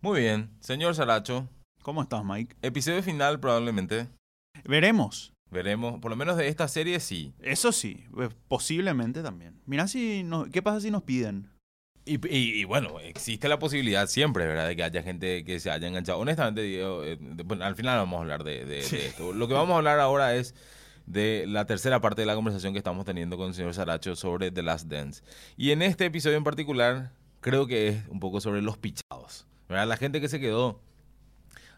Muy bien, señor Saracho. ¿Cómo estás, Mike? Episodio final probablemente. Veremos. Veremos, por lo menos de esta serie sí. Eso sí, eh, posiblemente también. Mira si nos, ¿qué pasa si nos piden? Y, y- y bueno, existe la posibilidad siempre, ¿verdad? De que haya gente que se haya enganchado. Honestamente, digo, eh, bueno, al final vamos a hablar de, de- esto. Lo que vamos a hablar ahora es de la tercera parte de la conversación que estamos teniendo con el señor Saracho sobre The Last Dance. Y en este episodio en particular, creo que es un poco sobre los pichados. ¿Verdad? La gente que se quedó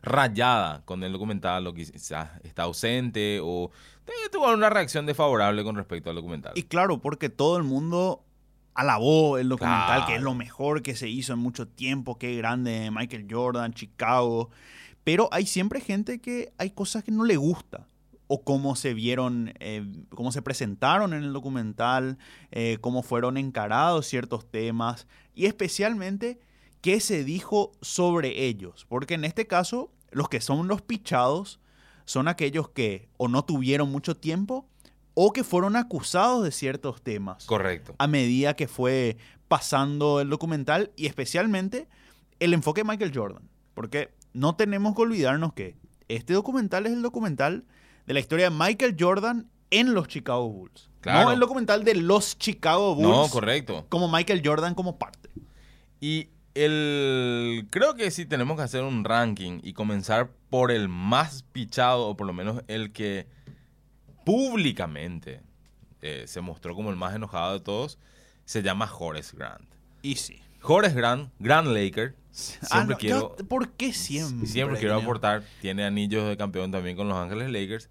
rayada con el documental o quizás está ausente o tuvo una reacción desfavorable con respecto al documental. Y claro, porque todo el mundo alabó el documental, que es lo mejor que se hizo en mucho tiempo, qué grande, Michael Jordan, Chicago. Pero hay siempre gente que hay cosas que no le gusta. O cómo se vieron, eh, cómo se presentaron en el documental, eh, cómo fueron encarados ciertos temas. Y especialmente qué se dijo sobre ellos. Porque en este caso, los que son los pichados son aquellos que o no tuvieron mucho tiempo o que fueron acusados de ciertos temas Correcto. a medida que fue pasando el documental y especialmente el enfoque de Michael Jordan. Porque no tenemos que olvidarnos que este documental es el documental de la historia de Michael Jordan en los Chicago Bulls. Claro. No el documental de los Chicago Bulls No, correcto. como Michael Jordan como parte. Y el creo que sí tenemos que hacer un ranking y comenzar por el más pichado, o por lo menos el que públicamente eh, se mostró como el más enojado de todos, se llama Horace Grant. Y sí. Horace Grant, Grand Laker, siempre Ah, no, quiero, yo- ¿Por qué siempre? siempre quiero aportar, tiene anillos de campeón también con Los Ángeles Lakers.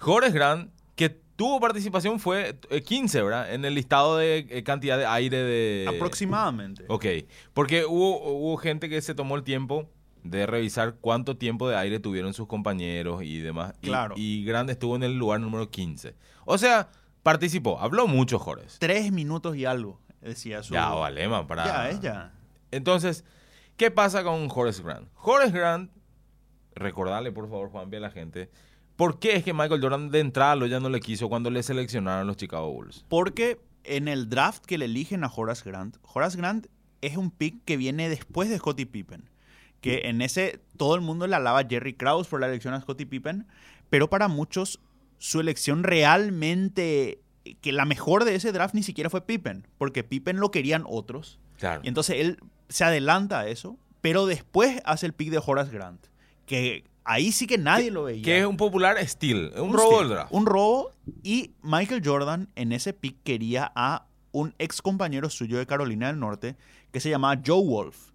Horace Grant, que tuvo participación, fue eh, 15, ¿verdad? En el listado de eh, cantidad de aire de... Aproximadamente. Ok, porque hubo, hubo gente que se tomó el tiempo de revisar cuánto tiempo de aire tuvieron sus compañeros y demás. Y- Claro. Y, Grande estuvo en el lugar número 15. O sea, participó, habló mucho Jores. Tres minutos y algo, decía su... Ya, vale, man, para... Ya, es ya. Entonces, ¿qué pasa con Horace Grant? Horace Grant, recordarle por favor, Juan, a la gente, ¿por qué es que Michael Jordan de entrada lo ya no le quiso cuando le seleccionaron los Chicago Bulls? Porque en el draft que le eligen a Horace Grant, Horace Grant es un pick que viene después de Scottie Pippen. Que en ese todo el mundo le alaba a Jerry Krause por la elección a Scottie Pippen, pero para muchos su elección realmente, que la mejor de ese draft ni siquiera fue Pippen, porque Pippen lo querían otros. Claro. Y entonces él se adelanta a eso, pero después hace el pick de Horace Grant, que ahí sí que nadie lo veía. Que es un popular steal, un, robo del draft. Un robo. Y Michael Jordan en ese pick quería a un ex compañero suyo de Carolina del Norte que se llamaba Joe Wolf.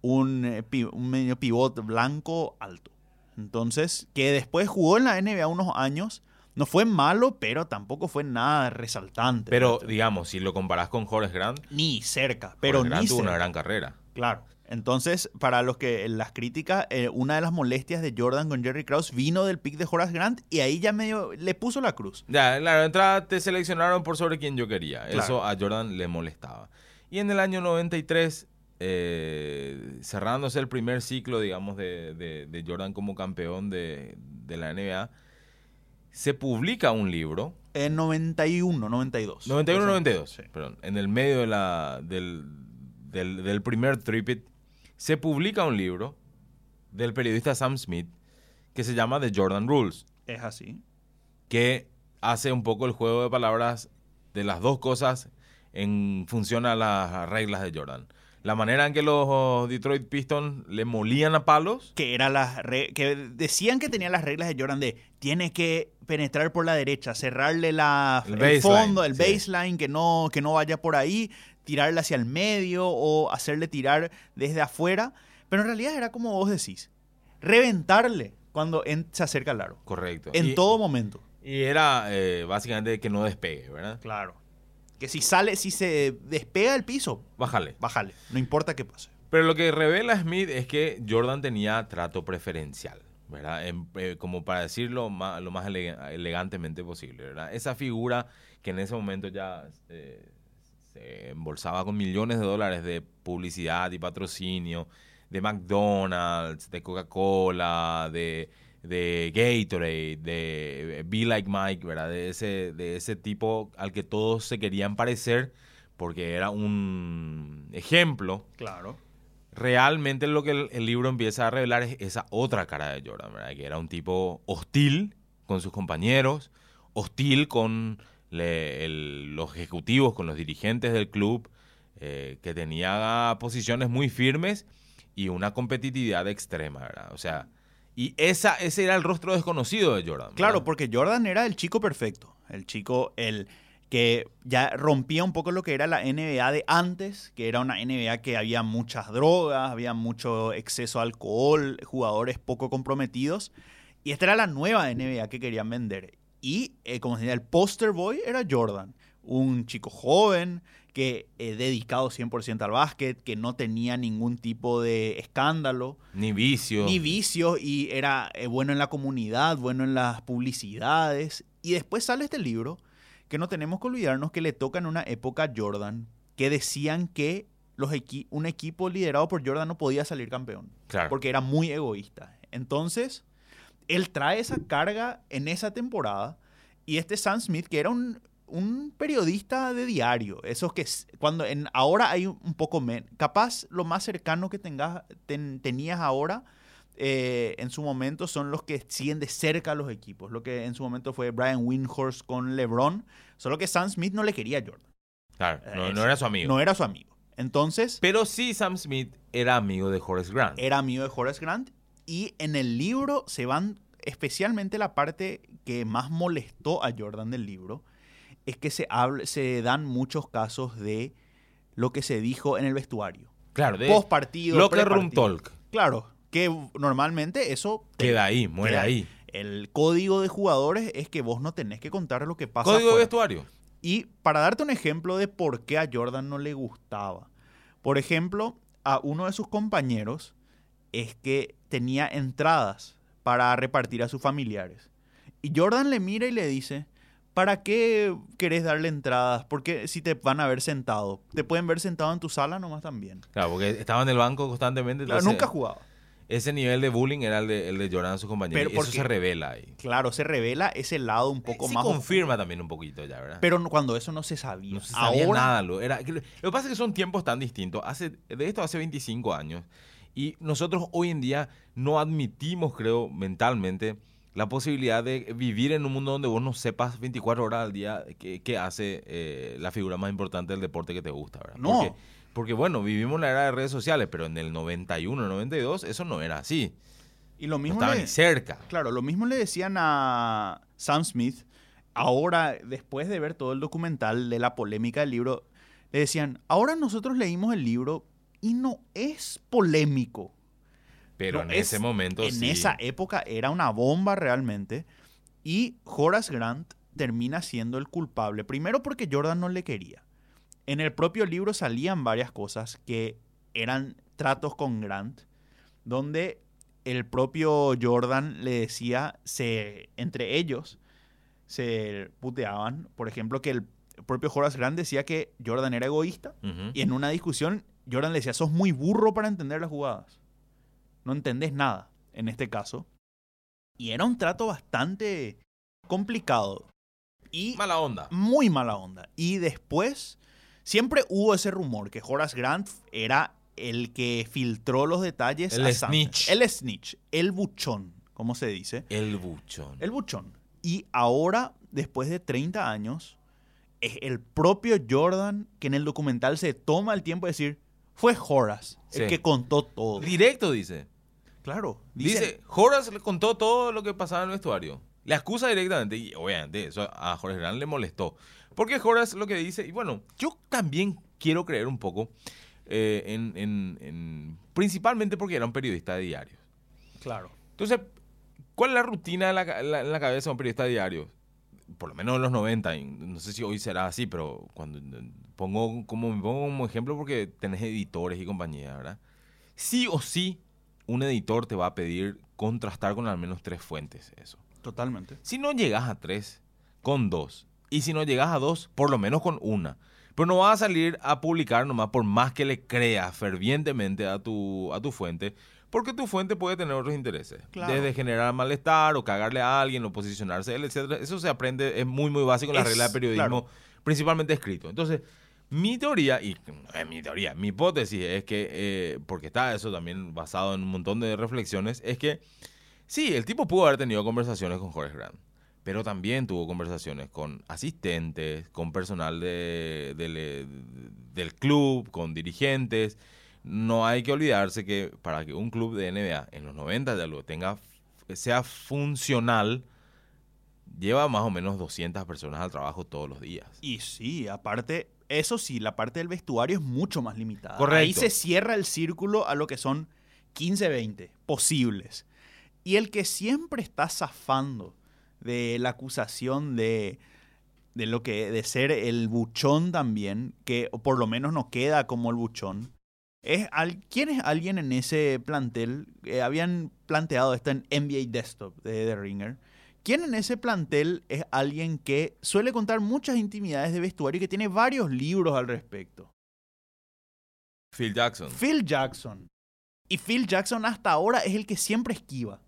Un, eh, pi- un medio pivot blanco alto. Entonces, que después jugó en la NBA unos años. No fue malo, pero tampoco fue nada resaltante. Pero, digamos, si lo comparás con Horace Grant, ni cerca. Pero Horace Grant ni tuvo una gran carrera. Claro. Entonces, para los que las críticas, eh, una de las molestias de Jordan con Jerry Krause vino del pick de Horace Grant y ahí ya medio le puso la cruz. Ya, la entrada te seleccionaron por sobre quien yo quería. Claro. Eso a Jordan le molestaba. Y en el año 93, eh, cerrándose el primer ciclo, digamos, de, de- de Jordan como campeón de, de la NBA, se publica un libro, En 91, 92. 91-92, Sí. perdón, en el medio de la, del, del, del primer tripit, se publica un libro del periodista Sam Smith que se llama The Jordan Rules. Es así. que hace un poco el juego de palabras de las dos cosas en función a las reglas de Jordan. La manera en que los Detroit Pistons le molían a palos. Que, era las que decían que tenía las reglas de Jordan de tiene que penetrar por la derecha, cerrarle la, El fondo, el sí. baseline, que no, que no vaya por ahí, tirarle hacia el medio o hacerle tirar desde afuera. Pero en realidad era como vos decís, reventarle cuando en- se acerca al aro. Correcto. En y, todo momento. Y era eh, básicamente que no despegue, ¿verdad? Claro. Que si sale, si se despega del piso, Bájale. bájale. No importa qué pase. Pero lo que revela Smith es que Jordan tenía trato preferencial, ¿verdad? En- eh, como para decirlo lo más ele- elegantemente posible, ¿verdad? Esa figura que en ese momento ya eh, se embolsaba con millones de dólares de publicidad y patrocinio, de McDonald's, de Coca-Cola, de, de Gatorade, de Be Like Mike, ¿verdad? De ese, de ese tipo al que todos se querían parecer porque era un ejemplo Claro. realmente lo que el, el libro empieza a revelar es esa otra cara de Jordan, ¿verdad? Que era un tipo hostil con sus compañeros, hostil con los ejecutivos, con los dirigentes del club, eh, que tenía posiciones muy firmes y una competitividad extrema. O sea, y esa, ese era el rostro desconocido de Jordan. Claro, porque Jordan era el chico perfecto. El chico, el que ya rompía un poco lo que era la NBA de antes, que era una NBA que había muchas drogas, había mucho exceso de alcohol, jugadores poco comprometidos. Y esta era la nueva NBA que querían vender. Y, eh, como se decía, el poster boy era Jordan. Un chico joven, que eh, dedicado 100% al básquet, que no tenía ningún tipo de escándalo Ni vicio. ni vicios y era eh, bueno en la comunidad, bueno en las publicidades. Y después sale este libro que no tenemos que olvidarnos que le toca en una época a Jordan que decían que los equi- un equipo liderado por Jordan no podía salir campeón Claro. porque era muy egoísta. Entonces, él trae esa carga en esa temporada y este Sam Smith, que era un, un periodista de diario, esos que cuando en, ahora hay un poco menos, capaz lo más cercano que tengas, ten- tenías ahora eh, en su momento son los que siguen de cerca a los equipos, lo que en su momento fue Brian Windhorst con LeBron, solo que Sam Smith no le quería a Jordan, Claro, no, Eh, no era su amigo. no era su amigo. Entonces, Pero sí, Sam Smith era amigo de Horace Grant. era amigo de Horace Grant y en el libro se van especialmente la parte que más molestó a Jordan del libro es que se habla, se dan muchos casos de lo que se dijo en el vestuario claro, de post partido locker room talk. claro que normalmente eso Queda ahí, muere queda ahí. el código de jugadores es que vos no tenés que contar lo que pasa Código de vestuario. Y para darte un ejemplo de por qué a Jordan no le gustaba. Por ejemplo, a uno de sus compañeros es que tenía entradas para repartir a sus familiares. Y Jordan le mira y le dice, ¿para qué querés darle entradas? Porque si te van a ver sentado, te pueden ver sentado en tu sala nomás también. Claro, porque estaba en el banco constantemente. Claro, entonces, nunca jugaba. Ese nivel de bullying era el de, el de Jordan a sus compañeros. Pero y eso se revela ahí. Claro, se revela ese lado un poco sí más... confirma también un poquito ya, ¿verdad? Pero cuando eso no se sabía. no se sabía Ahora, nada. Lo, era, lo que pasa es que son tiempos tan distintos. Hace, de esto hace 25 años. Y nosotros hoy en día no admitimos, creo, mentalmente, la posibilidad de vivir en un mundo donde vos no sepas 24 horas al día qué, hace eh, la figura más importante del deporte que te gusta, ¿verdad? No. Porque, porque, bueno, vivimos en la era de redes sociales, pero en el 91, 92, eso no era así. Y lo No mismo estaba le- ni cerca. Claro, lo mismo le decían a Sam Smith. Ahora, después de ver todo el documental de la polémica del libro, le decían, ahora nosotros leímos el libro y no es polémico. Pero No, en es- ese momento en sí. esa época era una bomba realmente. Y Horace Grant termina siendo el culpable. Primero porque Jordan no le quería. En el propio libro salían varias cosas que eran tratos con Grant, donde el propio Jordan le decía, se, entre ellos, se puteaban. Por ejemplo, que el propio Horace Grant decía que Jordan era egoísta. Y en una discusión, Jordan le decía, sos muy burro para entender las jugadas. No entendés nada, en este caso. Y era un trato bastante complicado. Y Mala onda. muy mala onda. Y después, siempre hubo ese rumor que Horace Grant era el que filtró los detalles. El a Sanders. snitch. El snitch. El buchón, como se dice. El buchón. El buchón. Y ahora, después de 30 años, es el propio Jordan que en el documental se toma el tiempo de decir, fue Horace Sí. el que contó todo. Directo dice. Claro. Dice, Dice, Horace le contó todo lo que pasaba en el vestuario. Le acusa directamente y obviamente eso a Horace Grant le molestó. Porque Horace lo que dice, y bueno, yo también quiero creer un poco, eh, en, en- en- principalmente porque era un periodista de diarios. claro. Entonces, ¿cuál es la rutina en la, en la cabeza de un periodista de diario? Por lo menos en los 90, y no sé si hoy será así, pero cuando pongo como, me pongo como ejemplo porque tenés editores y compañía, ¿verdad? Sí o sí, un editor te va a pedir contrastar con al menos tres fuentes eso. Totalmente. Si no llegas a tres, con dos. Y si no llegas a dos, por lo menos con una. Pero no vas a salir a publicar nomás por más que le creas fervientemente a tu, a tu fuente, porque tu fuente puede tener otros intereses. Claro. Desde generar malestar o cagarle a alguien o posicionarse él, etc. Eso se aprende, es muy, muy básico en la Es- regla de periodismo, claro. principalmente escrito. Entonces, Mi teoría, y eh, mi teoría, mi hipótesis es que, eh, porque está eso también basado en un montón de reflexiones, es que sí, el tipo pudo haber tenido conversaciones con Jorge Grant, pero también tuvo conversaciones con asistentes, con personal de, de- del club, con dirigentes. No hay que olvidarse que para que un club de NBA en los 90 de algo tenga, sea funcional, lleva más o menos 200 personas al trabajo todos los días. Y sí, aparte, eso sí, la parte del vestuario es mucho más limitada. Ahí Correcto. se cierra el círculo a lo que son 15, 20 posibles. Y el que siempre está zafando de la acusación de, de lo que de ser el buchón también, que por lo menos no queda como el buchón, es al, ¿quién es alguien en ese plantel? Eh, habían planteado esto en NBA Desktop de The Ringer. ¿Quién en ese plantel es alguien que suele contar muchas intimidades de vestuario y que tiene varios libros al respecto? Phil Jackson. Phil Jackson. Y Phil Jackson hasta ahora es el que siempre esquiva.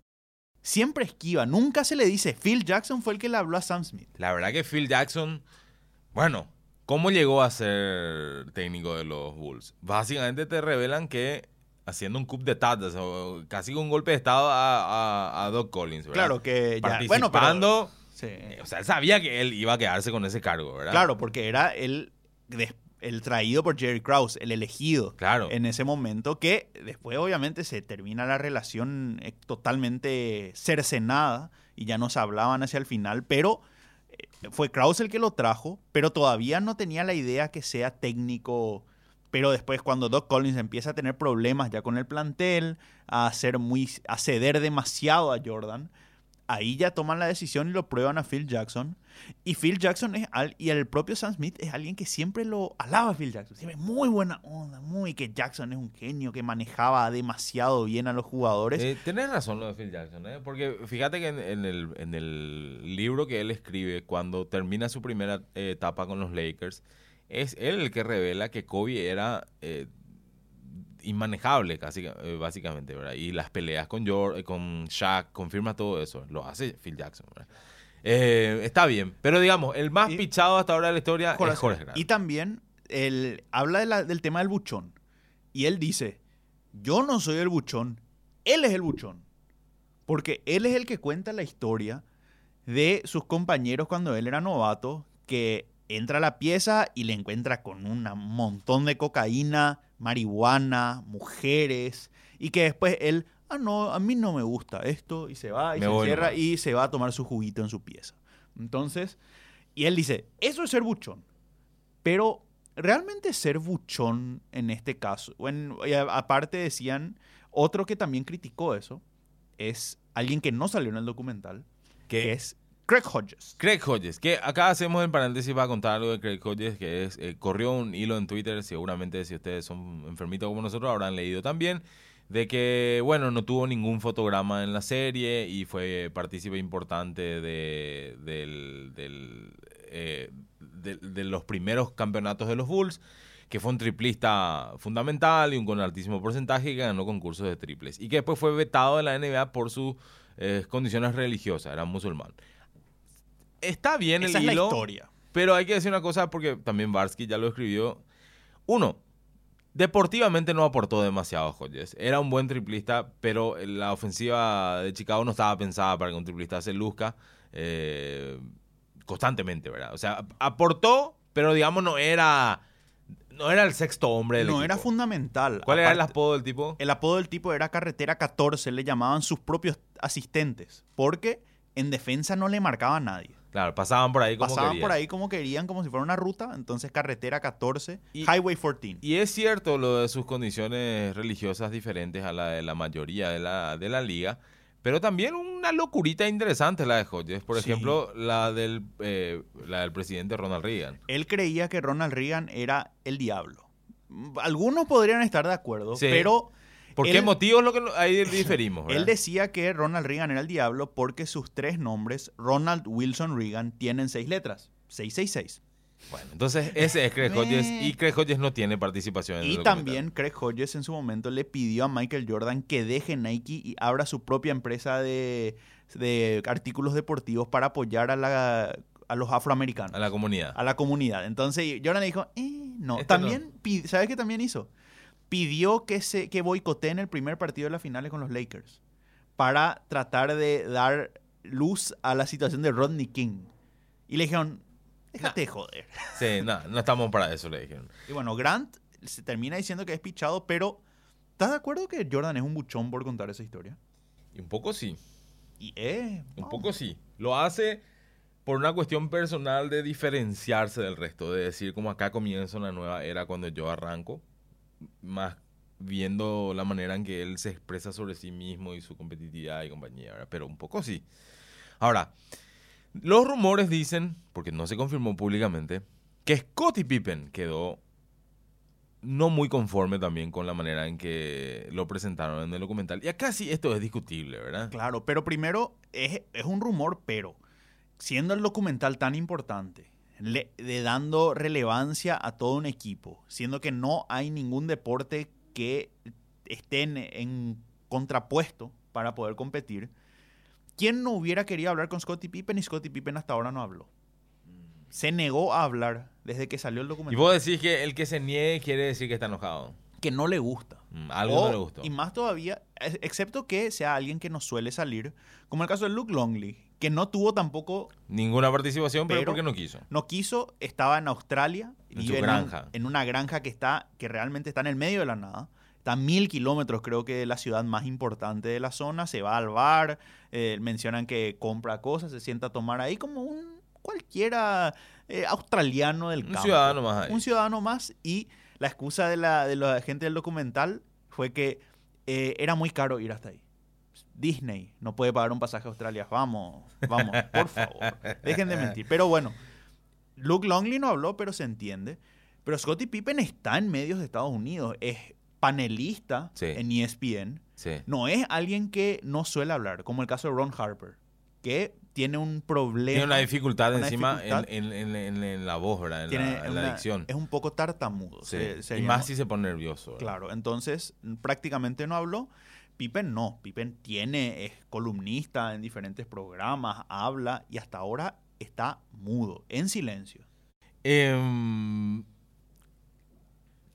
Siempre esquiva. Nunca se le dice, Phil Jackson fue el que le habló a Sam Smith. La verdad que Phil Jackson, bueno, ¿cómo llegó a ser técnico de los Bulls? Básicamente te revelan que haciendo un coup de tatas o casi un golpe de estado a, a, a Doc Collins, ¿verdad? Claro que ya. Participando, Bueno, pero- sí. o sea, él sabía que él iba a quedarse con ese cargo, ¿verdad? Claro, porque era el, el traído por Jerry Krause, el elegido. Claro. En ese momento, que después obviamente se termina la relación eh, totalmente cercenada y ya no se hablaban hacia el final, pero fue Krause el que lo trajo, pero todavía no tenía la idea que sea técnico. Pero después cuando Doc Collins empieza a tener problemas ya con el plantel, a hacer muy, a ceder demasiado a Jordan, ahí ya toman la decisión y lo prueban a Phil Jackson. Y Phil Jackson es al, y el propio Sam Smith es alguien que siempre lo alaba a Phil Jackson. Siempre muy buena onda, muy que Jackson es un genio que manejaba demasiado bien a los jugadores. Tenés razón lo de Phil Jackson, ¿eh? porque fíjate que en, en el, en el libro que él escribe cuando termina su primera eh, etapa con los Lakers, es él el que revela que Kobe era eh, inmanejable casi, eh, básicamente, ¿verdad? Y las peleas con, George, con Shaq confirma todo eso, lo hace Phil Jackson, ¿verdad? Eh, está bien, pero digamos, el más Y- pichado hasta ahora de la historia Jorge es Jorge Grant. Y también él habla de la- del tema del buchón. Y él dice, yo no soy el buchón, él es el buchón. Porque él es el que cuenta la historia de sus compañeros cuando él era novato, que entra a la pieza y le encuentra con un montón de cocaína, marihuana, mujeres, y que después él, ah, no, a mí no me gusta esto, y se va y Me se encierra nomás. y se va a tomar su juguito en su pieza. Entonces, y él dice, eso es ser buchón. Pero realmente ser buchón en este caso, a- aparte decían, otro que también criticó eso, es alguien que no salió en el documental, que es Craig Hodges. Craig Hodges, que acá hacemos en paréntesis para contar algo de Craig Hodges, que es, eh, corrió un hilo en Twitter, seguramente si ustedes son enfermitos como nosotros habrán leído también, de que, bueno, no tuvo ningún fotograma en la serie y fue partícipe importante de, eh, los primeros campeonatos de los Bulls, que fue un triplista fundamental y un con altísimo porcentaje que ganó concursos de triples. Y que después fue vetado de la NBA por sus eh, condiciones religiosas, era musulmán. Está bien Esa el es la hilo, historia. pero hay que decir una cosa porque también Barsky ya lo escribió. Uno, deportivamente no aportó demasiado a Hodges. Era un buen triplista, pero la ofensiva de Chicago no estaba pensada para que un triplista se luzca eh, constantemente, ¿verdad? O sea, aportó, pero digamos no era no era el sexto hombre del No equipo. era fundamental. ¿Cuál era el apodo del tipo? El apodo del tipo era Carretera 14, le llamaban sus propios asistentes, porque en defensa no le marcaba a nadie. Claro, pasaban por ahí como Pasaban querían. por ahí como querían, como si fuera una ruta, entonces Carretera 14, Y- Highway 14. Y es cierto lo de sus condiciones religiosas diferentes a la de la mayoría de la, de la liga, pero también una locurita interesante la de Hodges. Por Sí. ejemplo, la del, eh, la del presidente Ronald Reagan. Él creía que Ronald Reagan era el diablo. Algunos podrían estar de acuerdo, Sí. pero ¿Por Él- qué motivos lo que ahí diferimos? él decía que Ronald Reagan era el diablo porque sus tres nombres, Ronald Wilson Reagan, tienen seis letras. 666. Bueno, entonces ese es Craig Hodges y Craig Hodges no tiene participación en el Y también Craig Hodges en su momento le pidió a Michael Jordan que deje Nike y abra su propia empresa de, de artículos deportivos para apoyar a la, a los afroamericanos. A la comunidad. A la comunidad. Entonces Jordan le dijo, eh, no. Este también, ¿sabes qué también hizo? Pidió que, se, que boicoteen el primer partido de las finales con los Lakers para tratar de dar luz a la situación de Rodney King. Y le dijeron, déjate de joder. Sí, no, no estamos para eso, le dijeron. Y bueno, Grant se termina diciendo que es pichado, pero ¿estás de acuerdo que Jordan es un buchón por contar esa historia? Y un poco sí. Y eh, Un poco sí. Lo hace por una cuestión personal de diferenciarse del resto, de decir como acá comienza una nueva era cuando yo arranco, más viendo la manera en que él se expresa sobre sí mismo y su competitividad y compañía, ¿verdad? pero un poco sí. Ahora, los rumores dicen, porque no se confirmó públicamente, que Scottie Pippen quedó no muy conforme también con la manera en que lo presentaron en el documental. Y acá sí esto es discutible, ¿verdad? Claro, pero primero es, es un rumor, pero siendo el documental tan importante, le- de dando relevancia a todo un equipo, siendo que no hay ningún deporte que esté en, en contrapuesto para poder competir, ¿quién no hubiera querido hablar con Scottie Pippen y Scottie Pippen hasta ahora no habló? Se negó a hablar desde que salió el Y documental. vos decís que el que se niegue quiere decir que está enojado. Que no le gusta. Mm, Algo O- no le gustó. Y más todavía, ex- excepto que sea alguien que no suele salir, como el caso de Luke Longley, que no tuvo tampoco, Ninguna participación, pero, Pero- porque no quiso. no quiso, estaba en Australia, En vive su un- granja. en una granja que está, que realmente está en el medio de la nada. Está a mil kilómetros, creo que de la ciudad más importante de la zona. Se va al bar, eh, mencionan que compra cosas, se sienta a tomar ahí como un cualquiera eh, australiano del Un campo. ciudadano más ahí. Un ciudadano más y la excusa de la, de la gente del documental fue que eh, era muy caro ir hasta ahí. Disney no puede pagar un pasaje a Australia. Vamos, vamos, por favor. Dejen de mentir. Pero bueno, Luke Longley no habló, pero se entiende. Pero Scottie Pippen está en medios de Estados Unidos. Es panelista Sí. en ESPN. Sí. No es alguien que no suele hablar, como el caso de Ron Harper, que tiene un problema. Tiene una dificultad una encima dificultad. En, en- en- la voz, ¿verdad? En, tiene la, en la una- dicción. Es un poco tartamudo. Sí. se- se y llama. más si se pone nervioso. ¿verdad? Claro, entonces prácticamente no habló. Pippen no, Pippen tiene, es columnista en diferentes programas, habla y hasta ahora está mudo, en silencio. Em,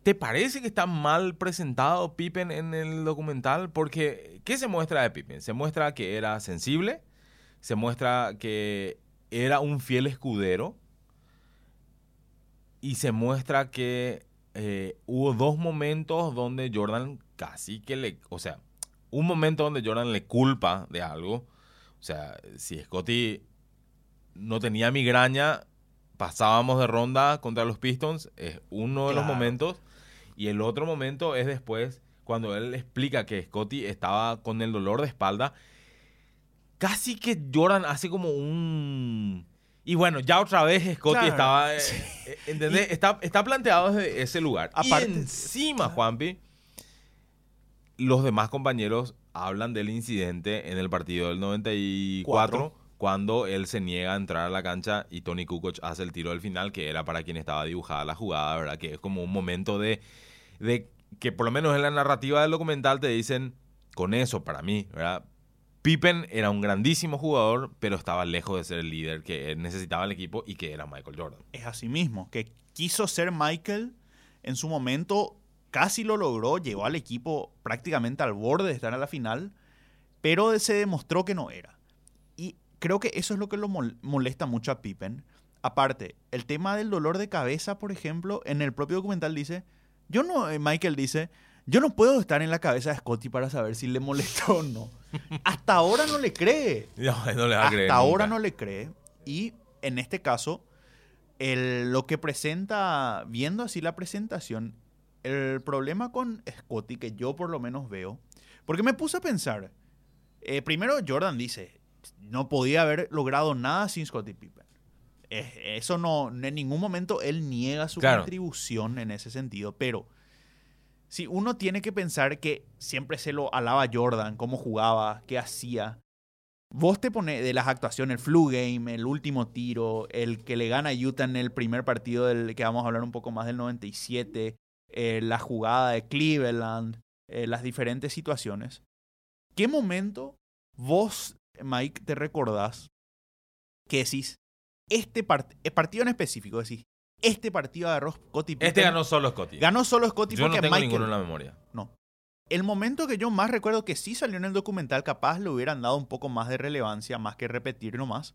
¿Te parece que está mal presentado Pippen en el documental? Porque, ¿qué se muestra de Pippen? Se muestra que era sensible, se muestra que era un fiel escudero y se muestra que eh, hubo dos momentos donde Jordan casi que le... O sea, un momento donde Jordan le culpa de algo. O sea, si Scotty no tenía migraña, pasábamos de ronda contra los Pistons, es uno de los momentos. Y el otro momento es después, cuando él explica que Scotty estaba con el dolor de espalda. Casi que Jordan hace como un... Y bueno, ya otra vez Scotty Claro. estaba... eh, eh, ¿Entendés? Está, está planteado desde ese lugar. Aparte- y encima, Juanpi, los demás compañeros hablan del incidente en el partido del 94 Cuatro. cuando él se niega a entrar a la cancha y Tony Kukoc hace el tiro del final que era para quien estaba dibujada la jugada, ¿verdad? Que es como un momento de, de que por lo menos en la narrativa del documental te dicen con eso para mí, ¿verdad? Pippen era un grandísimo jugador, pero estaba lejos de ser el líder que necesitaba el equipo y que era Michael Jordan. Es así mismo, que quiso ser Michael en su momento, casi lo logró, llevó al equipo prácticamente al borde de estar en la final, pero se demostró que no era. Y creo que eso es lo que lo mol- molesta mucho a Pippen. Aparte, el tema del dolor de cabeza, por ejemplo, en el propio documental dice, yo no, eh, Michael dice, yo no puedo estar en la cabeza de Scotty para saber si le molestó o no. Hasta ahora no le cree. No, no le va a creer Hasta ahora nunca. no le cree. Y en este caso, el- lo que presenta, viendo así la presentación, el problema con Scotty, que yo por lo menos veo, porque me puse a pensar, eh, primero Jordan dice, no podía haber logrado nada sin Scottie Pippen. Eh, eso no, en ningún momento él niega su Claro. contribución en ese sentido, pero si uno tiene que pensar que siempre se lo alaba Jordan, cómo jugaba, qué hacía, Vos te pones de las actuaciones, el flu game, el último tiro, el que le gana a Utah en el primer partido del que vamos a hablar un poco más del 97, eh, la jugada de Cleveland, eh, las diferentes situaciones. ¿Qué momento vos, Mike, te recordás que decís, este part- eh, partido en específico, decís, este partido agarró Scottie Pippen. Este ganó solo Scotty. Ganó solo Scottie Yo no porque tengo Michael... ninguno en la memoria. No. El momento que yo más recuerdo que sí salió en el documental, capaz le hubieran dado un poco más de relevancia, más que repetir nomás,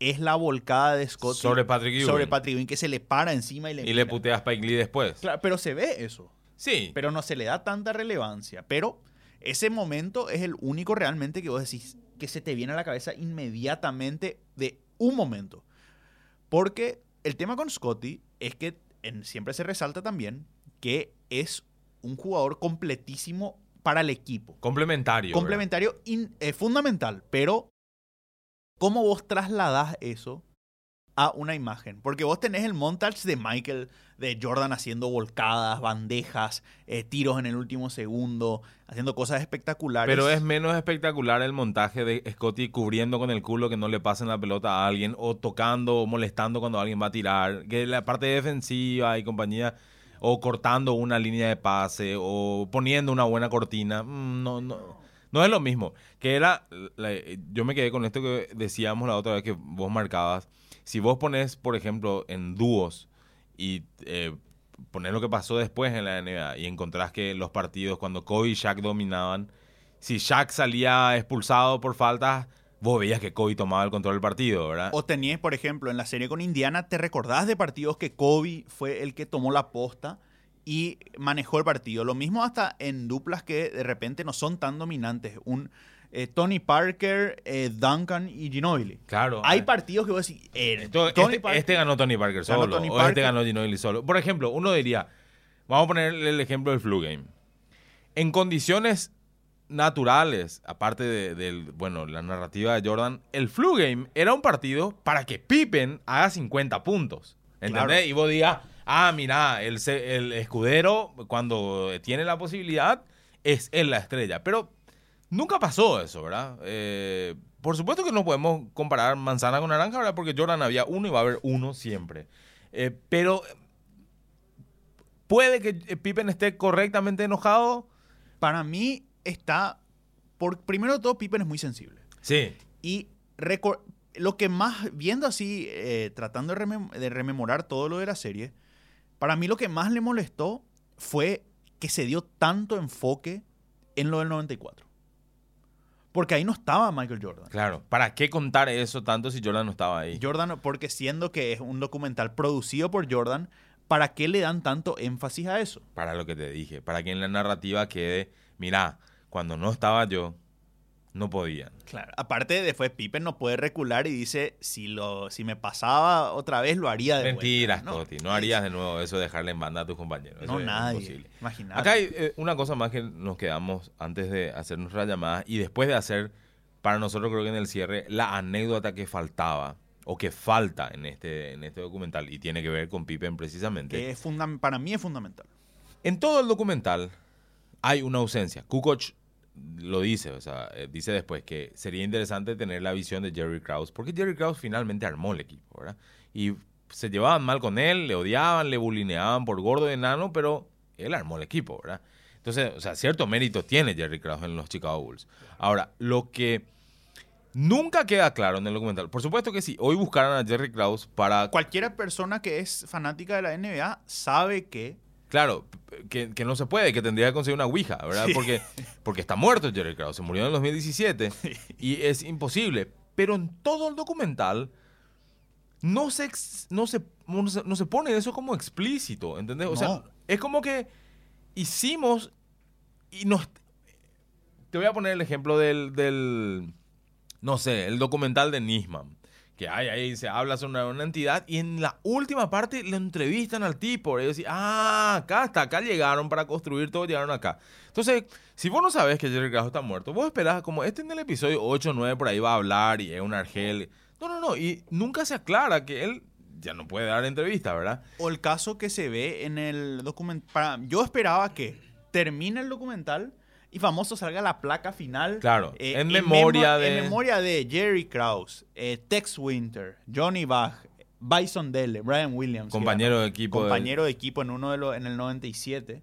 es la volcada de Scottie Sobre Patrick Ewing. sobre Patrick Ewing, que se le para encima y le... Y le mira. putea a Spike Lee después. Claro, pero se ve eso. Sí. pero no se le da tanta relevancia. Pero ese momento es el único realmente que vos decís que se te viene a la cabeza inmediatamente de un momento. Porque el tema con Scotty es que en- siempre se resalta también que es un jugador completísimo para el equipo. Complementario. Complementario in- eh, fundamental, pero ¿cómo vos trasladás eso a una imagen? Porque vos tenés el montage de Michael, de Jordan haciendo volcadas, bandejas, eh, tiros en el último segundo, haciendo cosas espectaculares. Pero es menos espectacular el montaje de Scotty cubriendo con el culo que no le pasen la pelota a alguien o tocando o molestando cuando alguien va a tirar. Que la parte defensiva y compañía o cortando una línea de pase o poniendo una buena cortina. Mm, No, no, no es lo mismo. Que era, yo me quedé con esto que decíamos la otra vez que vos marcabas. Si vos pones, por ejemplo, en dúos y eh, pones lo que pasó después en la NBA y encontrás que los partidos cuando Kobe y Shaq dominaban, si Shaq salía expulsado por faltas, vos veías que Kobe tomaba el control del partido, ¿verdad? O tenías, por ejemplo, en la serie con Indiana, ¿te recordás de partidos que Kobe fue el que tomó la posta y manejó el partido? Lo mismo hasta en duplas que de repente no son tan dominantes. Eh, Tony Parker, eh, Duncan y Ginobili. claro. Hay eh. partidos que vos decís, eh, Tony este, Parker- este ganó Tony Parker Ganó solo. O este ganó Ginobili solo. Por ejemplo, uno diría, vamos a poner el ejemplo del flu game. En condiciones naturales, aparte de, del, bueno, la narrativa de Jordan, el flu game era un partido para que Pippen haga 50 puntos. ¿Entendés? Claro. Y vos digas, ah, mira, el, el escudero, cuando tiene la posibilidad, es él la estrella. Pero nunca pasó eso, ¿verdad? Eh, por supuesto que no podemos comparar manzana con naranja, ¿verdad? Porque Jordan había uno y va a haber uno siempre. Eh, pero puede que Pippen esté correctamente enojado. Para mí está, por, primero de todo, Pippen es muy sensible. Sí. Y lo que más, viendo así, eh, tratando de, remem- de rememorar todo lo de la serie, para mí lo que más le molestó fue que se dio tanto enfoque en lo del 94. Porque ahí no estaba Michael Jordan. Claro. ¿Para qué contar eso tanto si Jordan no estaba ahí? Jordan, porque siendo que es un documental producido por Jordan, ¿para qué le dan tanto énfasis a eso? Para lo que te dije. Para que en la narrativa quede, mira, cuando no estaba yo, no podían. Claro. Aparte, después Pippen no puede recular y dice, si, lo, si me pasaba otra vez, lo haría de Mentiras, vuelta. Scotty. No harías de nuevo eso de dejarle en banda a tus compañeros. Eso No, es nadie. imposible. Imagínate. Acá hay eh, una cosa más que nos quedamos antes de hacer nuestra llamada y después de hacer, para nosotros creo que en el cierre, la anécdota que faltaba o que falta en este, en este documental y tiene que ver con Pippen precisamente. que es para mí es fundamental. En todo el documental hay una ausencia. Kukoc lo dice, o sea, eh, dice después que sería interesante tener la visión de Jerry Krause, porque Jerry Krause finalmente armó el equipo, ¿verdad? Y se llevaban mal con él, le odiaban, le bulineaban por gordo y enano, pero él armó el equipo, ¿verdad? Entonces, o sea, cierto mérito tiene Jerry Krause en los Chicago Bulls. Ahora, lo que nunca queda claro en el documental, por supuesto que sí, hoy buscaron a Jerry Krause para Cualquier persona que es fanática de la NBA sabe que Claro, que, que no se puede, que tendría que conseguir una Ouija, ¿verdad? Sí. Porque, porque está muerto Jerry Krause, se murió en el 2017 y es imposible. Pero en todo el documental no se, ex- no se, no se, no se pone eso como explícito, ¿entendés? O sea, es como que hicimos y nos... Te voy a poner el ejemplo del, del no sé, el documental de Nisman. Que hay ahí, se habla sobre una, una entidad y en la última parte le entrevistan al tipo. Y decir, ah, acá está, acá llegaron para construir todo, llegaron acá. Entonces, si vos no sabes que Jerry Krause está muerto, vos esperás como este en el episodio 8 o 9 por ahí va a hablar y es un argel. No, no, no. Y nunca se aclara que él ya no puede dar entrevista, ¿verdad? o el caso que se ve en el documental. Yo esperaba que termine el documental y famoso salga la placa final. Claro, en memo- memoria de- En memoria de Jerry Krause, eh, Tex Winter, Johnny Bach, Bison Dele, Brian Williams. Compañero de equipo del- Compañero de equipo en uno de los, en el 97.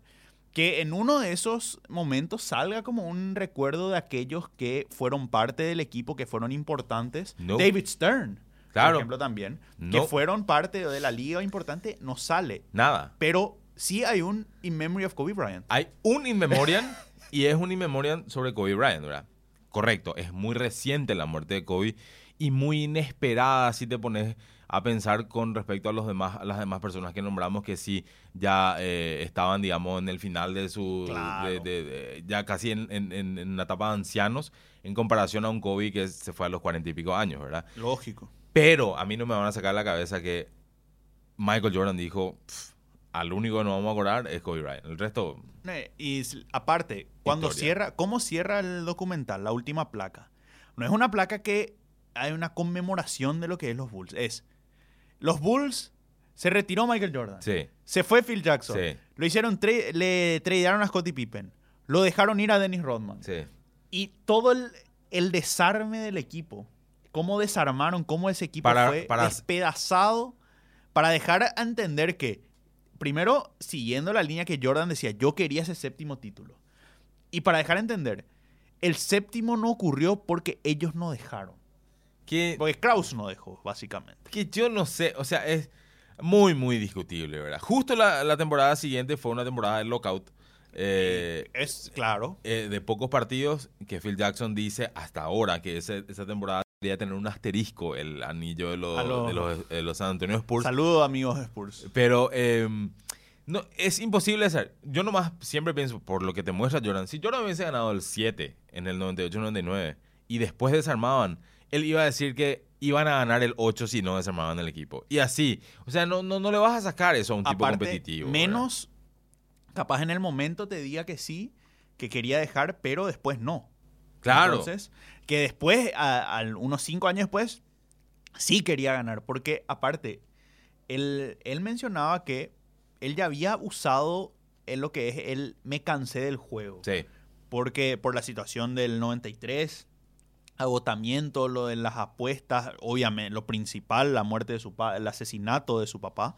Que en uno de esos momentos salga como un recuerdo de aquellos que fueron parte del equipo, que fueron importantes. No. David Stern. por ejemplo, también, que fueron parte de la liga importante, no sale. Nada. Pero sí hay un In Memory of Kobe Bryant. Hay un In Memoriam y es un In Memoriam sobre Kobe Bryant, ¿verdad? Correcto, es muy reciente la muerte de Kobe y muy inesperada si te pones a pensar con respecto a los demás a las demás personas que nombramos que sí ya eh, estaban digamos en el final de su ya casi en, en, en, la etapa de ancianos en comparación a un Kobe que se fue a los cuarenta y pico años verdad lógico. Pero a mí no me van a sacar la cabeza que Michael Jordan dijo al único que nos vamos a acordar es Kobe Bryant el resto y aparte cuando cierra cómo cierra el documental la última placa no es una placa que hay una conmemoración de lo que es los Bulls es los Bulls se retiró Michael Jordan. Sí. Se fue Phil Jackson. Sí. Lo hicieron, le tradearon a Scottie Pippen. Lo dejaron ir a Dennis Rodman. Sí. Y todo el, desarme del equipo. Cómo desarmaron, cómo ese equipo fue despedazado para dejar a entender que, primero, siguiendo la línea que Jordan decía, yo quería ese séptimo título. Y para dejar entender, el séptimo no ocurrió porque ellos no dejaron. Porque Kraus no dejó, básicamente. Que yo no sé, o sea, es muy, muy discutible, ¿verdad? Justo la, temporada siguiente fue una temporada de lockout. Eh, es claro. Eh, de pocos partidos que Phil Jackson dice hasta ahora que esa temporada debería tener un asterisco el anillo de los, de los, San Antonio Spurs. Saludos amigos Spurs. Pero em, no, es imposible hacer. Yo nomás siempre pienso, por lo que te muestra Jordan, si Jordan hubiese ganado el 7 en el 98-99 y después desarmaban él iba a decir que iban a ganar el 8 si no desarmaban el equipo. Y así. O sea, no, no, no le vas a sacar eso a un tipo competitivo. Menos, capaz en el momento te diga que sí, que quería dejar, pero después no. Claro. Entonces, que después, a, unos 5 años después, sí quería ganar. Porque aparte, él, él mencionaba que él ya había usado en lo que es el me cansé del juego. Sí. Porque por la situación del 93 agotamiento, lo de las apuestas, obviamente, lo principal, la muerte de su papá, el asesinato de su papá,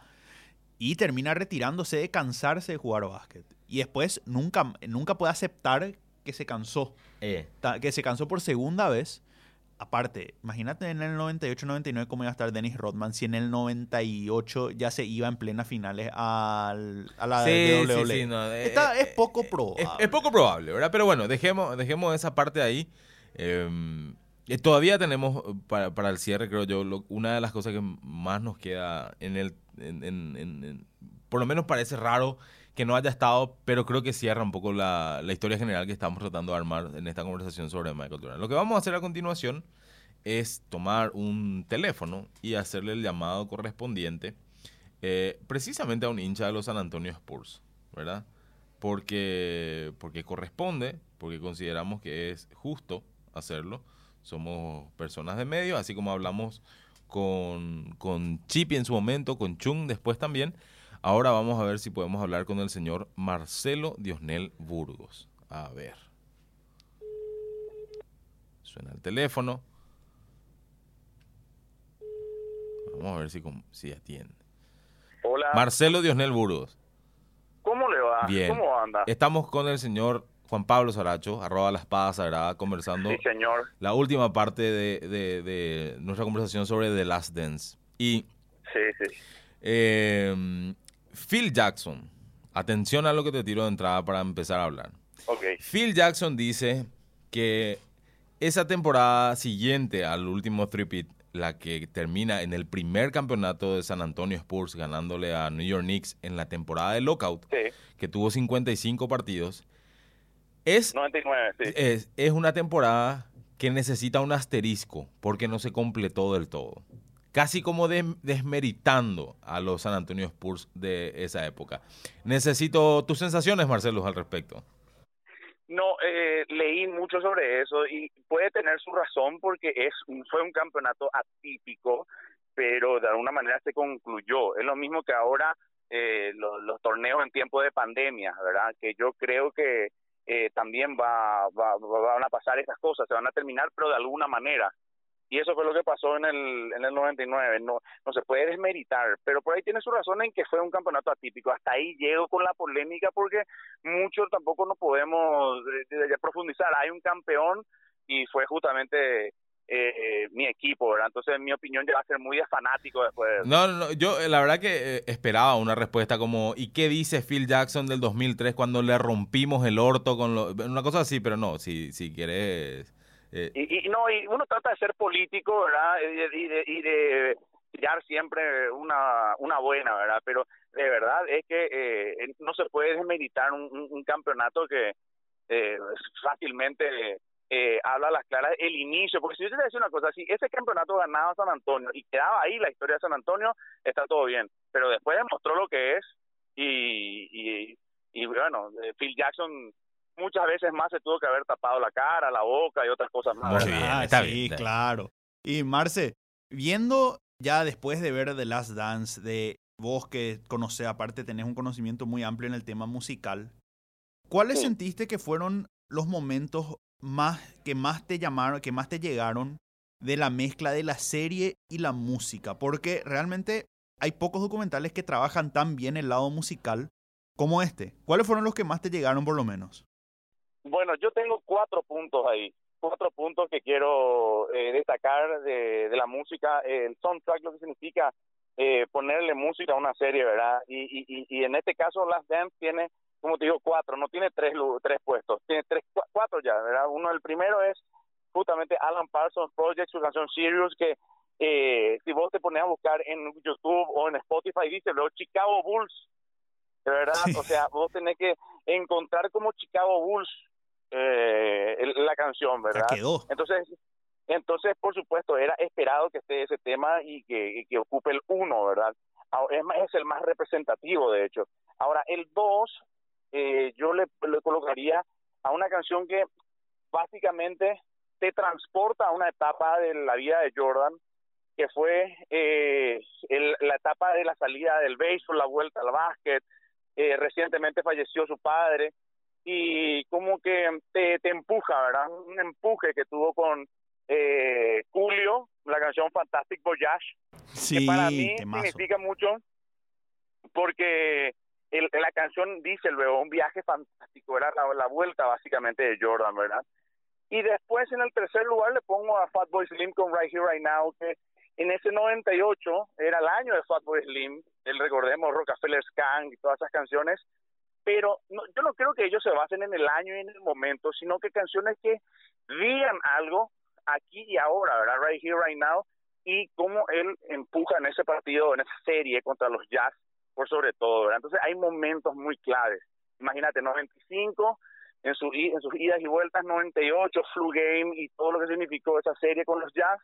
y termina retirándose de cansarse de jugar básquet. Y después nunca, nunca puede aceptar que se cansó, eh. que se cansó por segunda vez. Aparte, imagínate en el 98-99 cómo iba a estar Dennis Rodman si en el 98 ya se iba en plenas finales al, a la sí, Sí, sí, eh, Está, es poco probable. Es, poco probable, ¿verdad? Pero bueno, dejemos, dejemos esa parte ahí. Em, todavía tenemos, para, el cierre, creo yo, una de las cosas que más nos queda en el... por lo menos parece raro que no haya estado, pero creo que cierra un poco la, historia general que estamos tratando de armar en esta conversación sobre Michael Jordan. Lo que vamos a hacer a continuación es tomar un teléfono y hacerle el llamado correspondiente eh, precisamente a un hincha de los San Antonio Spurs, ¿verdad? Porque, porque corresponde, porque consideramos que es justo hacerlo. Somos personas de medio, así como hablamos con, con Chipi en su momento, con Chung después también. Ahora vamos a ver si podemos hablar con el señor Marcelo Diosnel Burgos. A ver. Suena el teléfono. Vamos a ver si, si atiende. Hola. Marcelo Diosnel Burgos. ¿Cómo le va? Bien. ¿Cómo anda? Estamos con el señor Juan Pablo Saracho, arroba la espada sagrada, conversando sí, señor. la última parte de, nuestra conversación sobre The Last Dance. Y sí, sí. Eh, Phil Jackson, atención a lo que te tiro de entrada para empezar a hablar. Okay. Phil Jackson dice que esa temporada siguiente al último three la que termina en el primer campeonato de San Antonio Spurs ganándole a New York Knicks en la temporada de lockout, que tuvo 55 partidos, es, 99, sí. es, una temporada que necesita un asterisco porque no se completó del todo. Casi como desmeritando a los San Antonio Spurs de esa época. Necesito tus sensaciones, Marcelo, al respecto. No, eh, leí mucho sobre eso y puede tener su razón porque es fue un campeonato atípico, pero de alguna manera se concluyó. Es lo mismo que ahora eh, los, torneos en tiempo de pandemia, ¿verdad? Que yo creo que eh, también va, va, van a pasar esas cosas, se van a terminar, pero de alguna manera. Y eso fue lo que pasó en el, en el 99. No, no se puede desmeritar, pero por ahí tiene su razón en que fue un campeonato atípico. Hasta ahí llego con la polémica porque muchos tampoco no podemos eh, profundizar. Hay un campeón y fue justamente eh, mi equipo, ¿verdad? Entonces, mi opinión ya va a ser muy fanático después. No, no, yo la verdad que esperaba una respuesta como, ¿y qué dice Phil Jackson del 2003 cuando le rompimos el orto con lo, una cosa así, pero no, si, si quieres... Y, no, y uno trata de ser político, ¿verdad? Y de, y de, tirar siempre una, una buena, ¿verdad? Pero de verdad es que eh, no se puede desmeditar un, campeonato que eh, fácilmente eh, habla a las claras el inicio, porque si yo te decía una cosa, si ese campeonato ganaba San Antonio y quedaba ahí la historia de San Antonio, está todo bien, pero después demostró lo que es y, y, bueno, Phil Jackson muchas veces más se tuvo que haber tapado la cara, la boca y otras cosas más. Muy bien, está sí, claro. Y Marce, viendo ya después de ver The Last Dance, de vos que conoces, aparte tenés un conocimiento muy amplio en el tema musical, ¿cuáles sentiste que fueron los momentos más que más te llamaron, que más te llegaron de la mezcla de la serie y la música? Porque realmente hay pocos documentales que trabajan tan bien el lado musical como este. ¿Cuáles fueron los que más te llegaron por lo menos? Bueno, yo tengo cuatro puntos ahí cuatro puntos que quiero eh, destacar de, la música. El soundtrack lo que significa eh, ponerle música a una serie, ¿verdad? Y, y, y en este caso Last Dance tiene, como te digo, cuatro, no tiene tres, tres puestos, tiene tres, cuatro ya, ¿verdad? Uno, el primero es justamente Alan Parsons Project, su canción Sirius, que eh, si vos te pones a buscar en YouTube o en Spotify, dice los Chicago Bulls, de verdad, o sea, vos tenés que encontrar como Chicago Bulls eh, la canción, ¿verdad? Entonces, entonces, por supuesto, era esperado que esté ese tema y que, que ocupe el uno, ¿verdad? Es, es el más representativo, de hecho. Ahora, el dos, eh, yo le, le colocaría a una canción que básicamente te transporta a una etapa de la vida de Jordan, que fue eh, la etapa de la salida del béisbol, la vuelta al básquet. Eh, recientemente falleció su padre y como que te, te empuja, ¿verdad? Un empuje que tuvo con eh, Julio, la canción Fantastic Voyage, sí, que para mí significa mucho porque el, la canción dice luego un viaje fantástico, era la, la, vuelta básicamente de Jordan, ¿verdad? Y después en el tercer lugar le pongo a Fatboy Slim con Right Here Right Now, que en ese 98 era el año de Fatboy Slim, el recordemos Rockefeller Skank y todas esas canciones, pero yo no creo que ellos se basen en el año y en el momento, sino que canciones que digan algo aquí y ahora, ¿verdad? Right here, right now, y cómo él empuja en ese partido, en esa serie contra los Jazz, por sobre todo, ¿verdad? Entonces hay momentos muy claves. Imagínate, 95, en, su, en sus idas y vueltas, 98, Flu Game y todo lo que significó esa serie con los Jazz,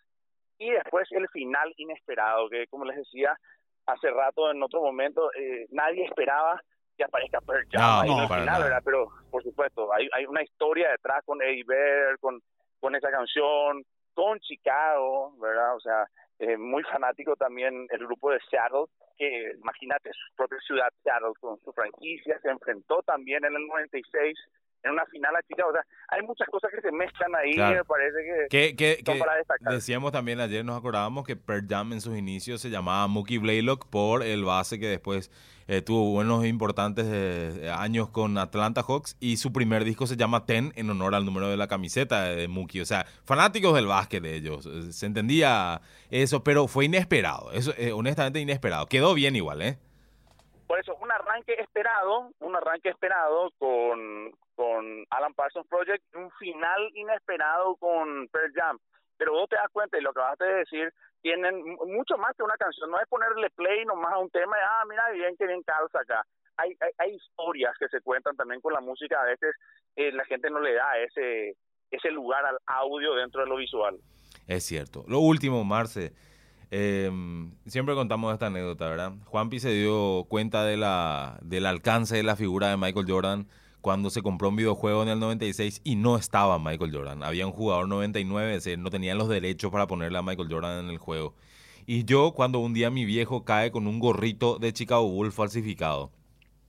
y después el final inesperado, que como les decía hace rato en otro momento, eh, nadie esperaba que aparezca Pearl Jam no, final, ¿verdad? Pero, por supuesto, hay, hay una historia detrás con Eddie Vedder, con, con esa canción, con Chicago, ¿verdad? O sea, eh, muy fanático también el grupo de Seattle, que imagínate, su propia ciudad Seattle con su franquicia, se enfrentó también en el 96 en una final a Chicago. O sea, hay muchas cosas que se mezclan ahí, me parece que, que, que, para destacar. Decíamos también ayer, nos acordábamos que Pearl Jam en sus inicios se llamaba Mookie Blaylock por el base que después eh, tuvo buenos e importantes eh, años con Atlanta Hawks y su primer disco se llama Ten en honor al número de la camiseta de Mookie. O sea, fanáticos del básquet de ellos. Eh, se entendía eso, pero fue inesperado. Eso, honestamente inesperado. Quedó bien igual, ¿eh? Por eso, un arranque esperado, un arranque esperado con, con Alan Parsons Project, un final inesperado con Pearl Jam. Pero vos te das cuenta, y lo que vas a decir, tienen mucho más que una canción. No es ponerle play nomás a un tema y, ah, mira bien que bien calza acá. Hay, hay, historias que se cuentan también con la música. A veces eh, la gente no le da ese, ese lugar al audio dentro de lo visual. Es cierto. Lo último, Marce. Em, siempre contamos esta anécdota, ¿verdad? Juanpi se dio cuenta de la, del alcance de la figura de Michael Jordan cuando se compró un videojuego en el 96 y no estaba Michael Jordan. Había un jugador 99, no tenían los derechos para ponerle a Michael Jordan en el juego. Y yo cuando un día mi viejo cae con un gorrito de Chicago Bulls falsificado.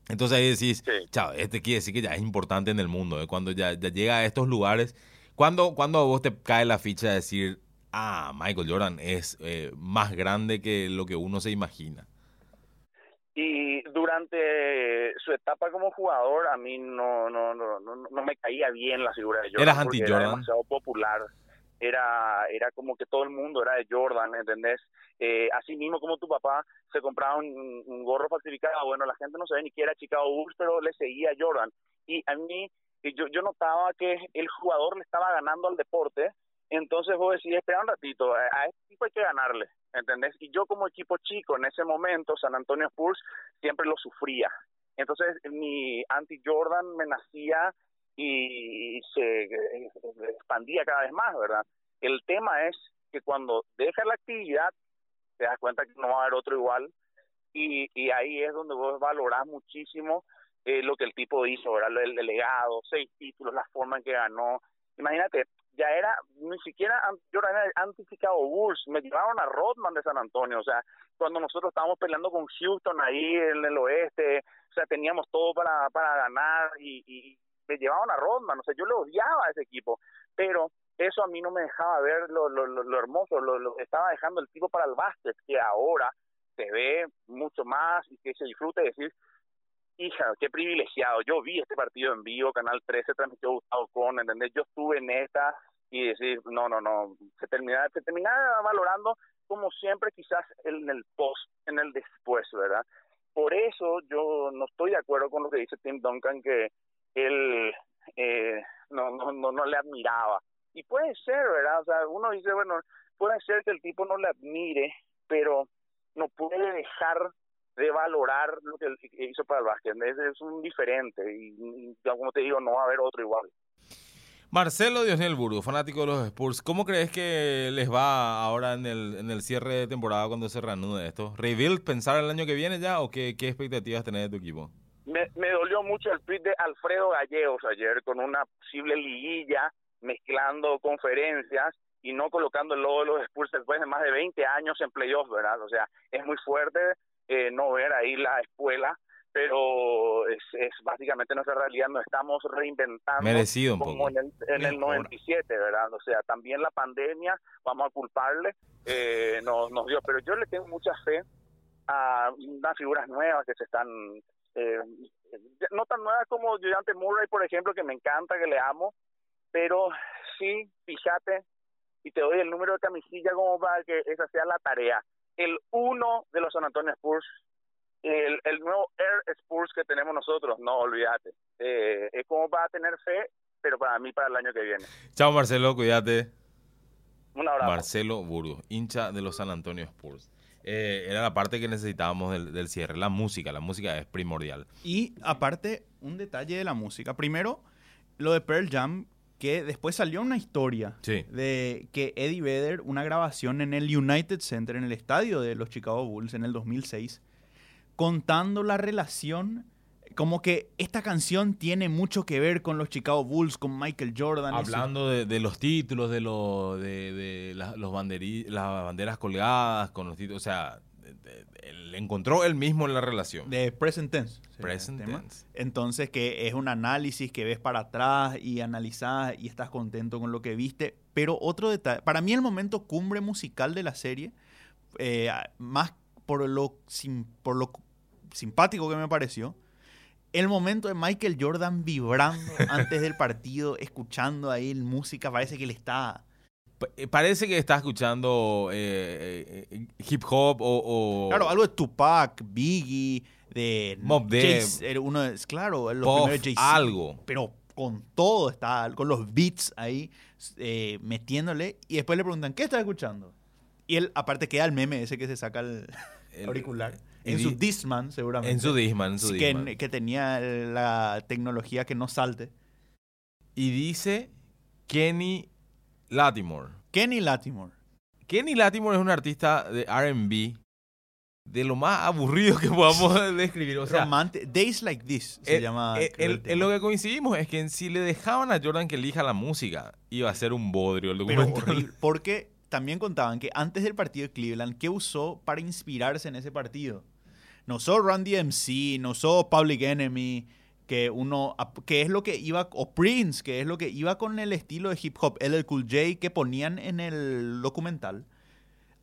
Entonces ahí decís, chao, este quiere decir que ya es importante en el mundo. ¿eh? Cuando ya, llega a estos lugares, cuando, cuando a vos te cae la ficha de decir, ah, Michael Jordan es eh, más grande que lo que uno se imagina. Y durante su etapa como jugador, a mí no no no no, no me caía bien la figura de Jordan. ¿Eras anti-Jordan? Era demasiado popular. era, era como que todo el mundo era de Jordan, ¿entendés? Eh, así mismo como tu papá se compraba un, gorro falsificado, bueno, la gente no sabía ni qué era Chicago Bulls, pero le seguía a Jordan. Y a mí, yo, yo notaba que el jugador le estaba ganando al deporte, entonces vos decís, espera un ratito, a este tipo hay que ganarle, ¿entendés? Y yo como equipo chico en ese momento, San Antonio Spurs, siempre lo sufría. Entonces mi anti-Jordan me nacía y se expandía cada vez más, ¿verdad? El tema es que cuando dejas la actividad, te das cuenta que no va a haber otro igual y, y ahí es donde vos valorás muchísimo eh, lo que el tipo hizo, ¿verdad? El delegado, seis títulos, la forma en que ganó. Imagínate, ya era, ni siquiera yo era anti-Chicago Bulls, me llevaron a Rodman de San Antonio, o sea, cuando nosotros estábamos peleando con Houston ahí en el oeste, o sea, teníamos todo para, para ganar y, y me llevaban a Rodman, o sea, yo le odiaba a ese equipo, pero eso a mí no me dejaba ver lo, lo, lo, hermoso, lo, lo estaba dejando el tipo para el básquet, que ahora se ve mucho más y que se disfrute decir, hija, qué privilegiado, yo vi este partido en vivo, Canal 13 transmitió Gustavo Con, ¿entendés? Yo estuve en esta y decir, no, no, no, se terminaba, se terminaba valorando como siempre quizás en el post, en el después, ¿verdad? Por eso yo no estoy de acuerdo con lo que dice Tim Duncan, que él eh, no, no, no, no le admiraba. Y puede ser, ¿verdad? O sea, uno dice, bueno, puede ser que el tipo no le admire, pero no puede dejar de valorar lo que hizo para el básquet. Es, es un diferente y, como te digo, no va a haber otro igual. Marcelo Diosnel Burgo, fanático de los Spurs, ¿cómo crees que les va ahora en el, en el cierre de temporada cuando se reanude esto? ¿Rebuild pensar el año que viene ya o qué, qué expectativas tenés de tu equipo? Me, me dolió mucho el tweet de Alfredo Gallegos ayer con una posible liguilla mezclando conferencias y no colocando el logo de los Spurs después de más de 20 años en playoffs, ¿verdad? O sea, es muy fuerte eh, no ver ahí la escuela pero es, es básicamente nuestra realidad, nos estamos reinventando Merecido un como poco. en el, en el 97, ¿verdad? O sea, también la pandemia, vamos a culparle, eh, nos, nos dio, pero yo le tengo mucha fe a unas figuras nuevas que se están, eh, no tan nuevas como Gigante Murray, por ejemplo, que me encanta, que le amo, pero sí, fíjate, y te doy el número de camisilla como para que esa sea la tarea. El uno de los San Antonio Spurs el, el nuevo Air Spurs que tenemos nosotros, no olvídate. Eh, es como para tener fe, pero para mí para el año que viene. Chao Marcelo, cuídate. Un abrazo. Marcelo Burgos, hincha de los San Antonio Spurs. Eh, era la parte que necesitábamos del, del, cierre, la música, la música es primordial. Y aparte, un detalle de la música. Primero, lo de Pearl Jam, que después salió una historia sí. de que Eddie Vedder, una grabación en el United Center, en el estadio de los Chicago Bulls en el 2006, contando la relación como que esta canción tiene mucho que ver con los Chicago Bulls, con Michael Jordan. Hablando de, de, los títulos, de, lo, de, de la, los banderi, las banderas colgadas, con los títulos, o sea, él encontró él mismo en la relación. De present tense. Present tense. Entonces, que es un análisis que ves para atrás y analizás y estás contento con lo que viste. Pero otro detalle, para mí el momento cumbre musical de la serie, eh, más por lo, por lo simpático que me pareció. El momento de Michael Jordan vibrando antes del partido, escuchando ahí música, parece que le está... Parece que está escuchando eh, eh, hip hop o, o, Claro, algo de Tupac, Biggie, de... Mob Deep. Uno es, claro, los Puff, primeros. Algo. Pero con todo, está con los beats ahí eh, metiéndole. Y después le preguntan, ¿qué estás escuchando? Y él, aparte, queda el meme ese que se saca el, el auricular. En su Disman, seguramente. En su Disman, en su que, Disman. que tenía la tecnología que no salte. Y dice Kenny Latimore. Kenny Latimore. Kenny Latimore es un artista de RB de lo más aburrido que podamos describir. O sea, Romante Days Like This se el, llama. el, lo que coincidimos es que si le dejaban a Jordan que elija la música, iba a ser un bodrio el documental. porque también contaban que antes del partido de Cleveland, ¿qué usó para inspirarse en ese partido? No usó Randy MC, no usó Public Enemy, que uno, que es lo que iba, o Prince, que es lo que iba con el estilo de hip hop, el Cool J que ponían en el documental.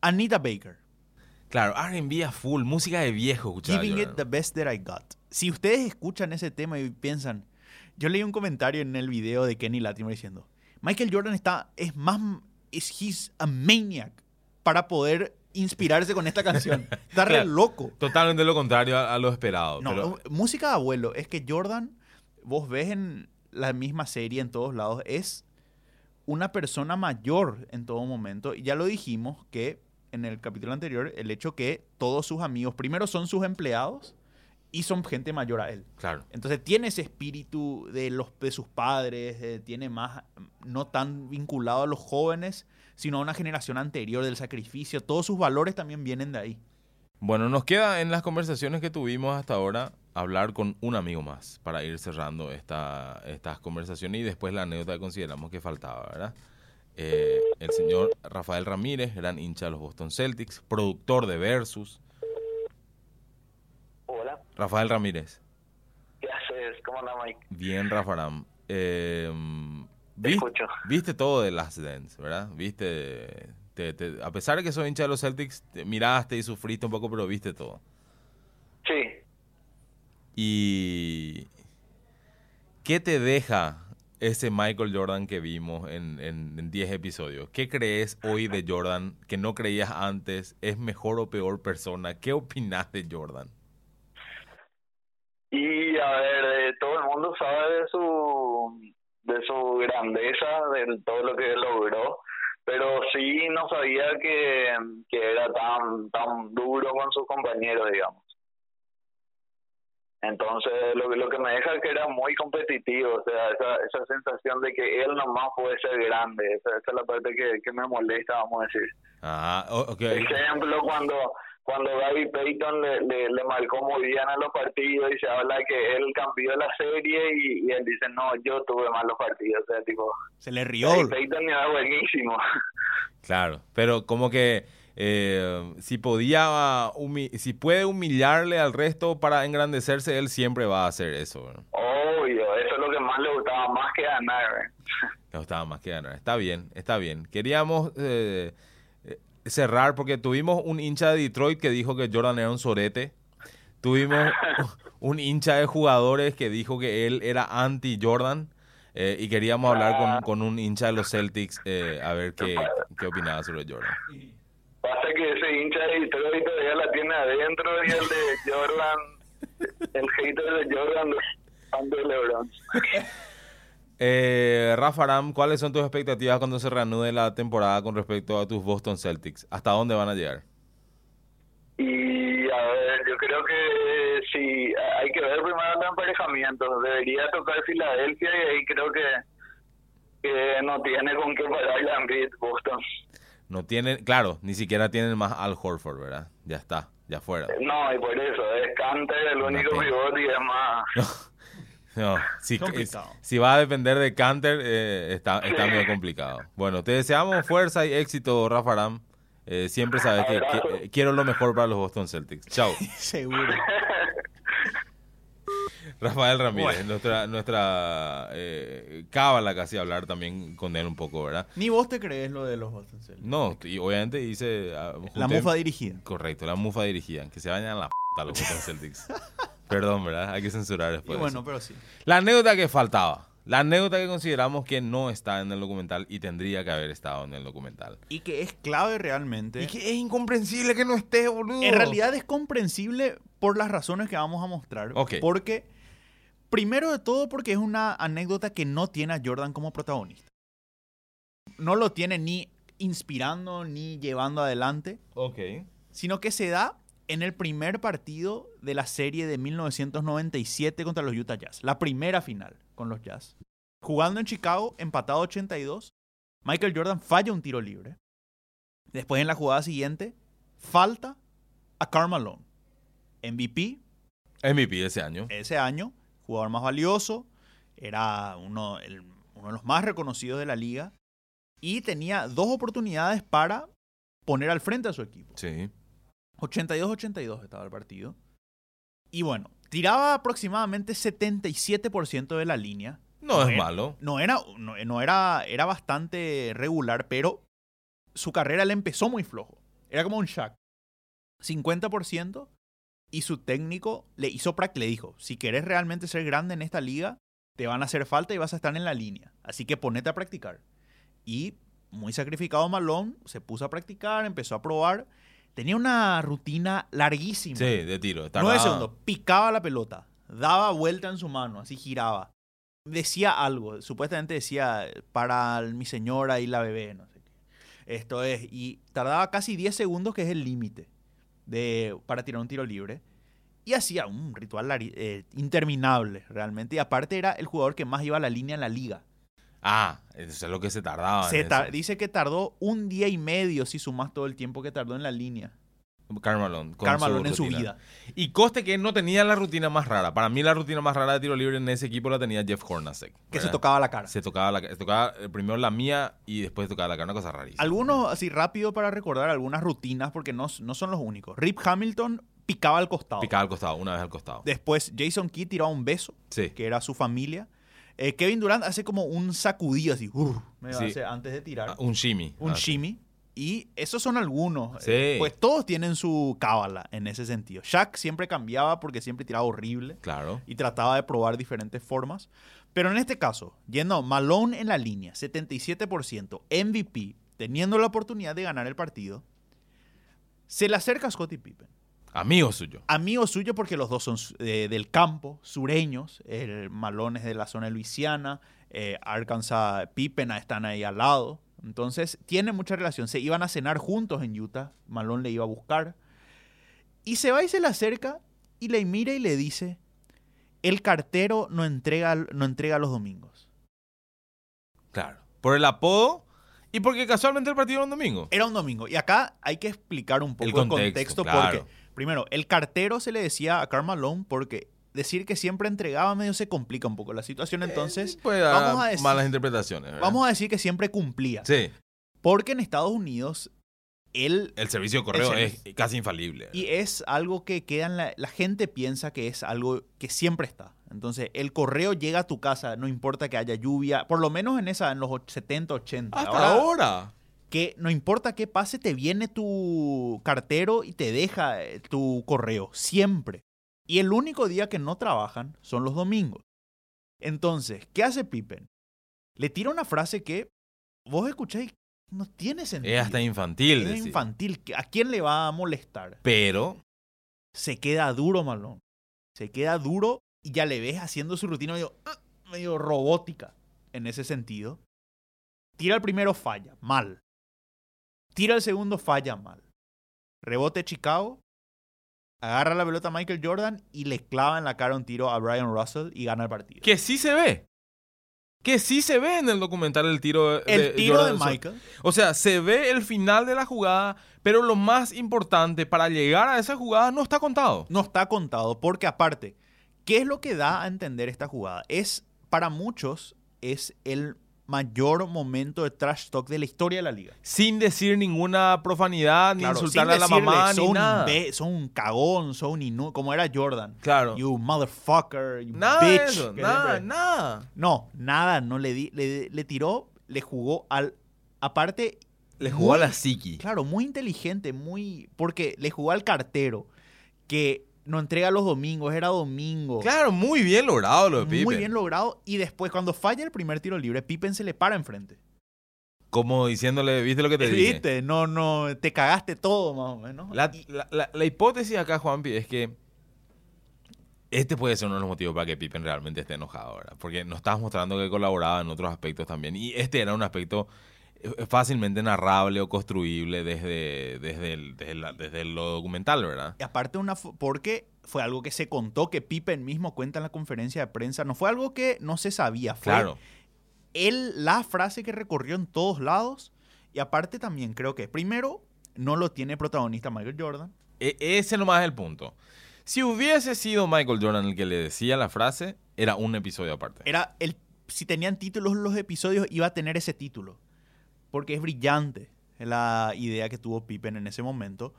Anita Baker. Claro, R&B a full, música de viejo. Giving it the best that I got. Si ustedes escuchan ese tema y piensan, yo leí un comentario en el video de Kenny Latimer diciendo, Michael Jordan está, es más es he's a maniac para poder inspirarse con esta canción. Claro. loco. Totalmente lo contrario a, a lo esperado. No, pero- música de abuelo. Es que Jordan, vos ves en la misma serie en todos lados, es una persona mayor en todo momento. Y ya lo dijimos que en el capítulo anterior, el hecho que todos sus amigos, primero son sus empleados y son gente mayor a él. claro. Entonces tiene ese espíritu de, los, de sus padres, eh, tiene más, no tan vinculado a los jóvenes, sino a una generación anterior del sacrificio. Todos sus valores también vienen de ahí. Bueno, nos queda en las conversaciones que tuvimos hasta ahora hablar con un amigo más para ir cerrando esta, estas conversaciones y después la anécdota que consideramos que faltaba, ¿verdad? Eh, el señor Rafael Ramírez, gran hincha de los Boston Celtics, productor de Versus. Hola, Rafael Ramírez, ¿qué haces? ¿Cómo anda Mike? bien Rafaram. Eh, Escucho. Viste todo de Last Dance, ¿verdad? Viste, te- te- a pesar de que soy hincha de los Celtics, te miraste y sufriste un poco, pero viste todo. Sí, ¿Y qué te deja ese Michael Jordan que vimos en, en, en 10 episodios? ¿Qué crees hoy de Jordan que no creías antes? ¿Es mejor o peor persona? ¿Qué opinas de Jordan? y a ver, eh, todo el mundo sabe de su de su grandeza, de todo lo que logró, pero sí no sabía que, que era tan tan duro con sus compañeros, digamos. Entonces, lo, que- lo que me deja es que era muy competitivo, o sea, esa, esa sensación de que él nomás puede ser grande, esa, esa es la parte que, que me molesta, vamos a decir. Ah, o- ok. ejemplo cuando cuando Gary Payton le, le, le marcó muy bien a los partidos y se habla que él cambió la serie y, y él dice no yo tuve malos partidos o sea tipo Se le rió. Gary Payton era buenísimo Claro, pero como que eh, si podía, humi- si puede humillarle al resto para engrandecerse, él siempre va a hacer eso. ¿no? obvio eso es lo que más le gustaba más que ganar. Le gustaba más que ganar. Está bien, está bien. Queríamos eh, cerrar porque tuvimos un hincha de Detroit que dijo que Jordan era un sorete. Tuvimos un hincha de jugadores que dijo que él era anti-Jordan. eh, y queríamos hablar con, con un hincha de los Celtics eh, a ver qué, qué opinaba sobre Jordan. pasa que ese hincha de Detroit todavía la tiene adentro y el de Jordan el hater de Jordan de LeBron Eh, Rafa Aram, ¿cuáles son tus expectativas cuando se reanude la temporada con respecto a tus Boston Celtics? ¿Hasta dónde van a llegar? Y a ver, yo creo que sí, hay que ver primero el emparejamiento. Debería tocar Filadelfia y ahí creo que, que no tiene con qué parar la Boston. No tienen, claro, ni siquiera tienen más Al Horford, ¿verdad? Ya está, ya fuera. No, y por eso, es Canter el único pena. pivote y es más... No, si, si va a depender de Canter, eh, está, está medio complicado. Bueno, te deseamos fuerza y éxito, Rafa Aram. Eh, siempre sabes que, que- eh, quiero lo mejor para los Boston Celtics. Chao. Seguro. Rafael Ramírez, Bueno. nuestra, nuestra eh, cábala casi hablar también con él un poco, ¿verdad? Ni vos te crees lo de los Boston Celtics. No, y obviamente hice... ah, La mufa dirigida. Correcto, la mufa dirigida. Que se vayan a la p los Boston Celtics. Perdón, ¿verdad? Hay que censurar Y después. bueno, eso. pero sí. La anécdota que faltaba. La anécdota que consideramos que no está en el documental y tendría que haber estado en el documental. Y que es clave realmente. Y que es incomprensible que no esté, boludo. En realidad es comprensible por las razones que vamos a mostrar. Ok. Porque, primero de todo, porque es una anécdota que no tiene a Jordan como protagonista. No lo tiene ni inspirando ni llevando adelante, Ok. sino que se da en el primer partido de la serie de 1997 contra los Utah Jazz. La primera final con los Jazz. Jugando en Chicago, empatado 82, Michael Jordan falla un tiro libre. Después en la jugada siguiente, falta a Karl Malone. MVP MVP ese año. ese año, jugador más valioso, era uno, el- uno de los más reconocidos de la liga y tenía dos oportunidades para poner al frente a su equipo. Sí. 82-82 estaba el partido. Y bueno, tiraba aproximadamente 77% de la línea. No es era- malo. No era, no, no era, era bastante regular, pero su carrera le empezó muy flojo. Era como un Shaq. 50% y su técnico le hizo prac, le dijo, si querés realmente ser grande en esta liga, te van a hacer falta y vas a estar en la línea. Así que ponete a practicar. Y muy sacrificado Malone, se puso a practicar, empezó a probar. Tenía una rutina larguísima. Sí, de tiro. Nueve segundos. Picaba la pelota. Daba vuelta en su mano, así giraba. Decía algo. Supuestamente decía para mi señora y la bebé, no sé qué. Esto es. Y tardaba casi 10 segundos, que es el límite para tirar un tiro libre. Y hacía un ritual eh, interminable, realmente. Y aparte era el jugador que más iba a la línea en la liga. Ah, eso es lo que se tardaba. Se tar- dice que tardó un día y medio si sumas todo el tiempo que tardó en la línea. Karl Malone en su vida. Y coste que no tenía la rutina más rara. Para mí la rutina más rara de tiro libre en ese equipo la tenía Jeff Hornacek. Que se tocaba la cara. Se tocaba, la, se tocaba eh, primero la mía y después se tocaba la cara. Una cosa rarísima. Algunos, así rápido para recordar algunas rutinas, porque no, no son los únicos. Rip Hamilton picaba al costado. Picaba al costado, una vez al costado. Después Jason Kidd tiraba un beso, Sí. que era su familia. Eh, Kevin Durant hace como un sacudido así, uh, me Sí. hace antes de tirar. Ah, Un shimmy. un Ah, shimmy. Y esos son algunos. Sí. Eh, pues todos tienen su cábala en ese sentido. Shaq siempre cambiaba porque siempre tiraba horrible Claro. y trataba de probar diferentes formas. Pero en este caso, yendo Malone en la línea, 77%, MVP, teniendo la oportunidad de ganar el partido, se le acerca a Scottie Pippen. Amigo suyo. Amigo suyo porque los dos son eh, del campo, sureños. El Malone es de la zona de Luisiana, eh, Arkansas, Pippen están ahí al lado. Entonces, tiene mucha relación. Se iban a cenar juntos en Utah. Malone le iba a buscar. Y se va y se le acerca y le mira y le dice, el cartero no entrega, no entrega los domingos. Claro. Por el apodo y porque casualmente el partido era un domingo. Era un domingo. Y acá hay que explicar un poco El el contexto, contexto, claro. porque, primero, el cartero se le decía a Karl Malone porque decir que siempre entregaba medio se complica un poco la situación. Entonces, Eh, puede dar vamos a decir- malas interpretaciones. ¿verdad? vamos a decir que siempre cumplía. Sí. Porque en Estados Unidos, él... El servicio de correo El es casi infalible. Y es algo que queda en la... La gente piensa que es algo que siempre está. Entonces, el correo llega a tu casa, no importa que haya lluvia, por lo menos en esa, en los och- 70, 80. Hasta ahora. Que no importa qué pase, te viene tu cartero y te deja eh, tu correo, siempre. Y el único día que no trabajan son los domingos. Entonces, ¿qué hace Pippen? Le tira una frase que vos escucháis, no tiene sentido. Es hasta infantil. Es decir. infantil. ¿A quién le va a molestar? Pero Se queda duro, Malón. Se queda duro y ya le ves haciendo su rutina medio, ah, medio robótica en ese sentido. Tira el primero, falla, mal. Tira el segundo, falla, mal. Rebote Chicago. Agarra la pelota a Michael Jordan y le clava en la cara un tiro a Brian Russell y gana el partido. que sí se ve. Que sí se ve en el documental el tiro de El tiro de Jordan. Michael. O sea, se ve el final de la jugada, pero lo más importante para llegar a esa jugada no está contado. no está contado porque aparte, ¿qué es lo que da a entender esta jugada? Es, para muchos, es el mayor momento de trash talk de la historia de la liga. Sin decir ninguna profanidad, ni insultarle a la mamá, "Sos ni nada. sos un cagón, sos un inú, como era Jordan. Claro. You motherfucker, you nada bitch. eso, nada, siempre- nada. No, nada, no le di, le, le tiró, le jugó al, aparte, Le jugó a Muy- la psiqui. claro, muy inteligente, muy, porque le jugó al cartero, que no entrega los domingos, era domingo. Claro, muy bien logrado lo de Pippen. Muy bien logrado. Y después, cuando falla el primer tiro libre, Pippen se le para enfrente. Como diciéndole, ¿viste lo que te dije? ¿Viste? No, no, te cagaste todo más o menos. La, Y- la- la- la hipótesis acá, Juanpi, es que este puede ser uno de los motivos para que Pippen realmente esté enojado, ¿verdad? Porque nos estabas mostrando que colaboraba en otros aspectos también. Y este era un aspecto fácilmente narrable o construible desde, desde, el- desde la- desde lo documental, ¿verdad? Y aparte, una porque fue algo que se contó, que Pippen mismo cuenta en la conferencia de prensa. No fue algo que no se sabía. Fue Claro. él, la frase que recorrió en todos lados. Y aparte también creo que, primero, no lo tiene protagonista Michael Jordan. E- ese nomás es el punto. Si hubiese sido Michael Jordan el que le decía la frase, era un episodio aparte. Era el, si tenían títulos los episodios, iba a tener ese título. Porque es brillante la idea que tuvo Pippen en ese momento.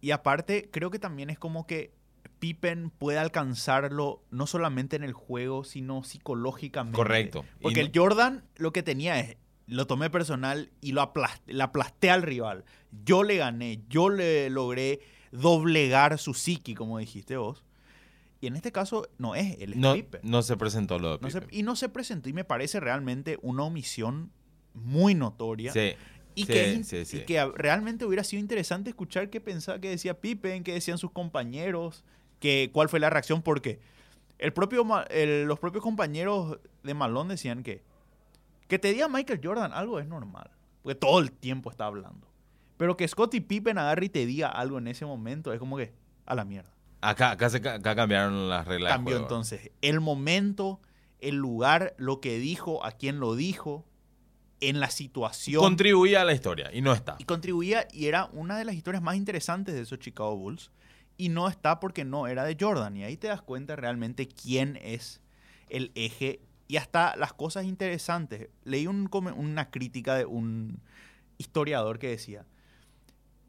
Y aparte, creo que también es como que Pippen puede alcanzarlo no solamente en el juego, sino psicológicamente. Correcto. Porque no- el Jordan lo que tenía es, lo tomé personal y lo aplasté, le aplasté al rival. Yo le gané, yo le logré doblegar su psiqui, como dijiste vos. Y en este caso no es, él es no, Pippen. no se presentó lo de No se- Pippen. y no se presentó y me parece realmente una omisión muy notoria. Sí. Y, Sí, que, sí, sí. y que realmente hubiera sido interesante escuchar qué pensaba, qué decía Pippen, qué decían sus compañeros, que, cuál fue la reacción, porque el propio, el- los propios compañeros de Malone decían que que te diga Michael Jordan algo es normal, porque todo el tiempo está hablando. Pero que Scottie Pippen agarre y te diga algo en ese momento es como que a la mierda. Acá, acá, se ca- acá cambiaron las reglas. Cambió entonces el momento, el lugar, lo que dijo, a quién lo dijo, en la situación. Contribuía a la historia y no está. y contribuía y era una de las historias más interesantes de esos Chicago Bulls. Y no está porque no era de Jordan. Y ahí te das cuenta realmente quién es el eje y hasta las cosas interesantes. Leí un una crítica de un historiador que decía,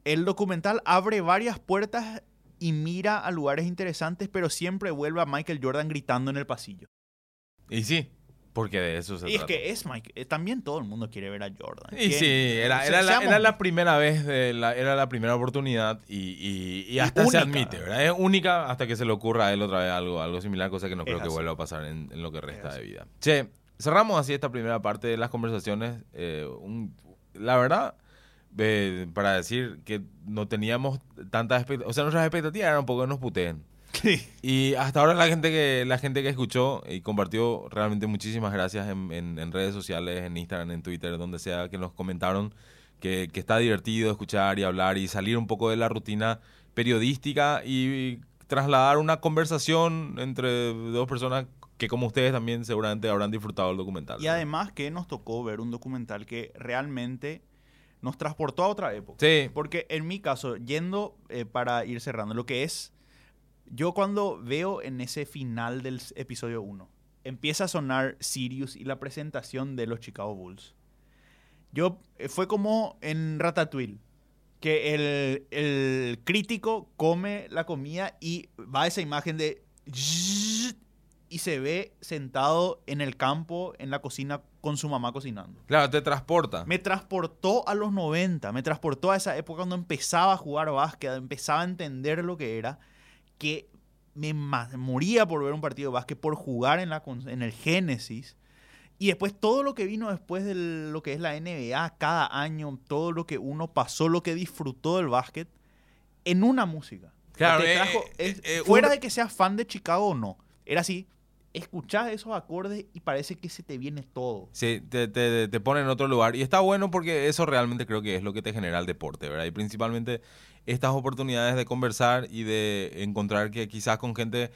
el documental abre varias puertas y mira a lugares interesantes, pero siempre vuelve a Michael Jordan gritando en el pasillo. Y sí, porque de eso se Y es trata. que es Mike, eh, también todo el mundo quiere ver a Jordan. Y ¿Quién? sí, era, era, la, era la primera vez, de la, era la primera oportunidad y, y- y hasta se admite, ¿verdad? Es única hasta que se le ocurra a él otra vez algo, algo similar, cosa que no Es creo que así. vuelva a pasar en, en lo que resta de vida. Che, cerramos así esta primera parte de las conversaciones. eh, un- la verdad, eh, para decir que no teníamos tantas expectativas, o sea, nuestras expectativas eran un poco que nos puteen. Sí. Y hasta ahora la gente que la gente que escuchó y compartió, realmente muchísimas gracias en, en- en redes sociales, en Instagram, en Twitter, donde sea, que nos comentaron que, que está divertido escuchar y hablar y salir un poco de la rutina periodística y trasladar una conversación entre dos personas que como ustedes también seguramente habrán disfrutado el documental. Y además que nos tocó ver un documental que realmente nos transportó a otra época. Sí, Porque en mi caso, yendo eh, para ir cerrando, lo que es, yo cuando veo en ese final del episodio 1, empieza a sonar Sirius y la presentación de los Chicago Bulls. Yo, eh, fue como en Ratatouille, que el, el crítico come la comida y va esa imagen de... Y se ve sentado en el campo, en la cocina, con su mamá cocinando. claro, te transporta. Me transportó a los 90, me transportó a esa época cuando empezaba a jugar básquet, empezaba a entender lo que era, que me moría por ver un partido de básquet, por jugar en, la, en el Génesis. Y después todo lo que vino después de lo que es la NBA, cada año, todo lo que uno pasó, lo que disfrutó del básquet, en una música. Claro, eh, eh, eh, fuera un- de que seas fan de Chicago o no, era así, escuchás esos acordes y parece que se te viene todo. Sí, te, te, te pone en otro lugar. Y está bueno porque eso realmente creo que es lo que te genera el deporte, ¿verdad? Y principalmente estas oportunidades de conversar y de encontrar que quizás con gente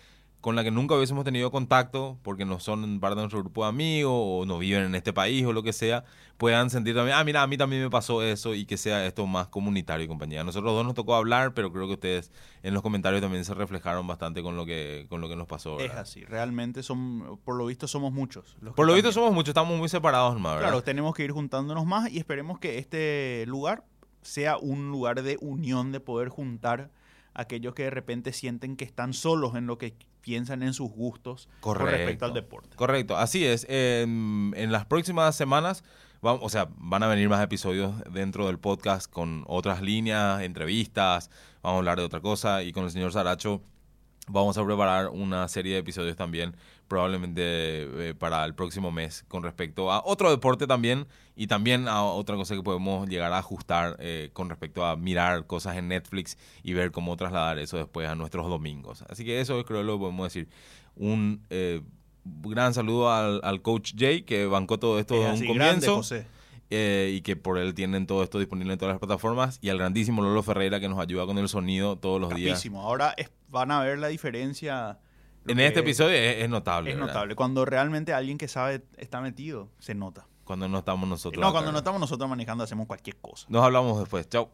con la que nunca hubiésemos tenido contacto, porque no son parte de nuestro grupo de amigos o no viven en este país o lo que sea, puedan sentir también, ah, mira, a mí también me pasó eso y que sea esto más comunitario y compañía. A nosotros dos nos tocó hablar, pero creo que ustedes en los comentarios también se reflejaron bastante con lo que, con lo que nos pasó. Es así, realmente son, por lo visto somos muchos. los Por lo visto somos muchos, estamos muy separados más, ¿verdad? Claro, tenemos que ir juntándonos más y esperemos que este lugar sea un lugar de unión, de poder juntar a aquellos que de repente sienten que están solos en lo que piensan en sus gustos con respecto al deporte. Correcto, así es. En, en las próximas semanas, o sea, van a venir más episodios dentro del podcast con otras líneas, entrevistas, vamos a hablar de otra cosa y con el señor Saracho vamos a preparar una serie de episodios también, probablemente eh, para el próximo mes, con respecto a otro deporte también y también a otra cosa que podemos llegar a ajustar eh, con respecto a mirar cosas en Netflix y ver cómo trasladar eso después a nuestros domingos. Así que eso creo que lo podemos decir. Un eh, gran saludo al, al coach Jay que bancó todo esto Es desde un comienzo eh, y que por él tienen todo esto disponible en todas las plataformas y al grandísimo Lolo Ferreira que nos ayuda con el sonido todos los días. Ahora es- van a ver la diferencia. En este episodio es, es notable. es ¿verdad? notable. Cuando realmente alguien que sabe está metido, se nota. Cuando no estamos nosotros. no, acá, cuando no estamos nosotros manejando, hacemos cualquier cosa. Nos hablamos después. Chao.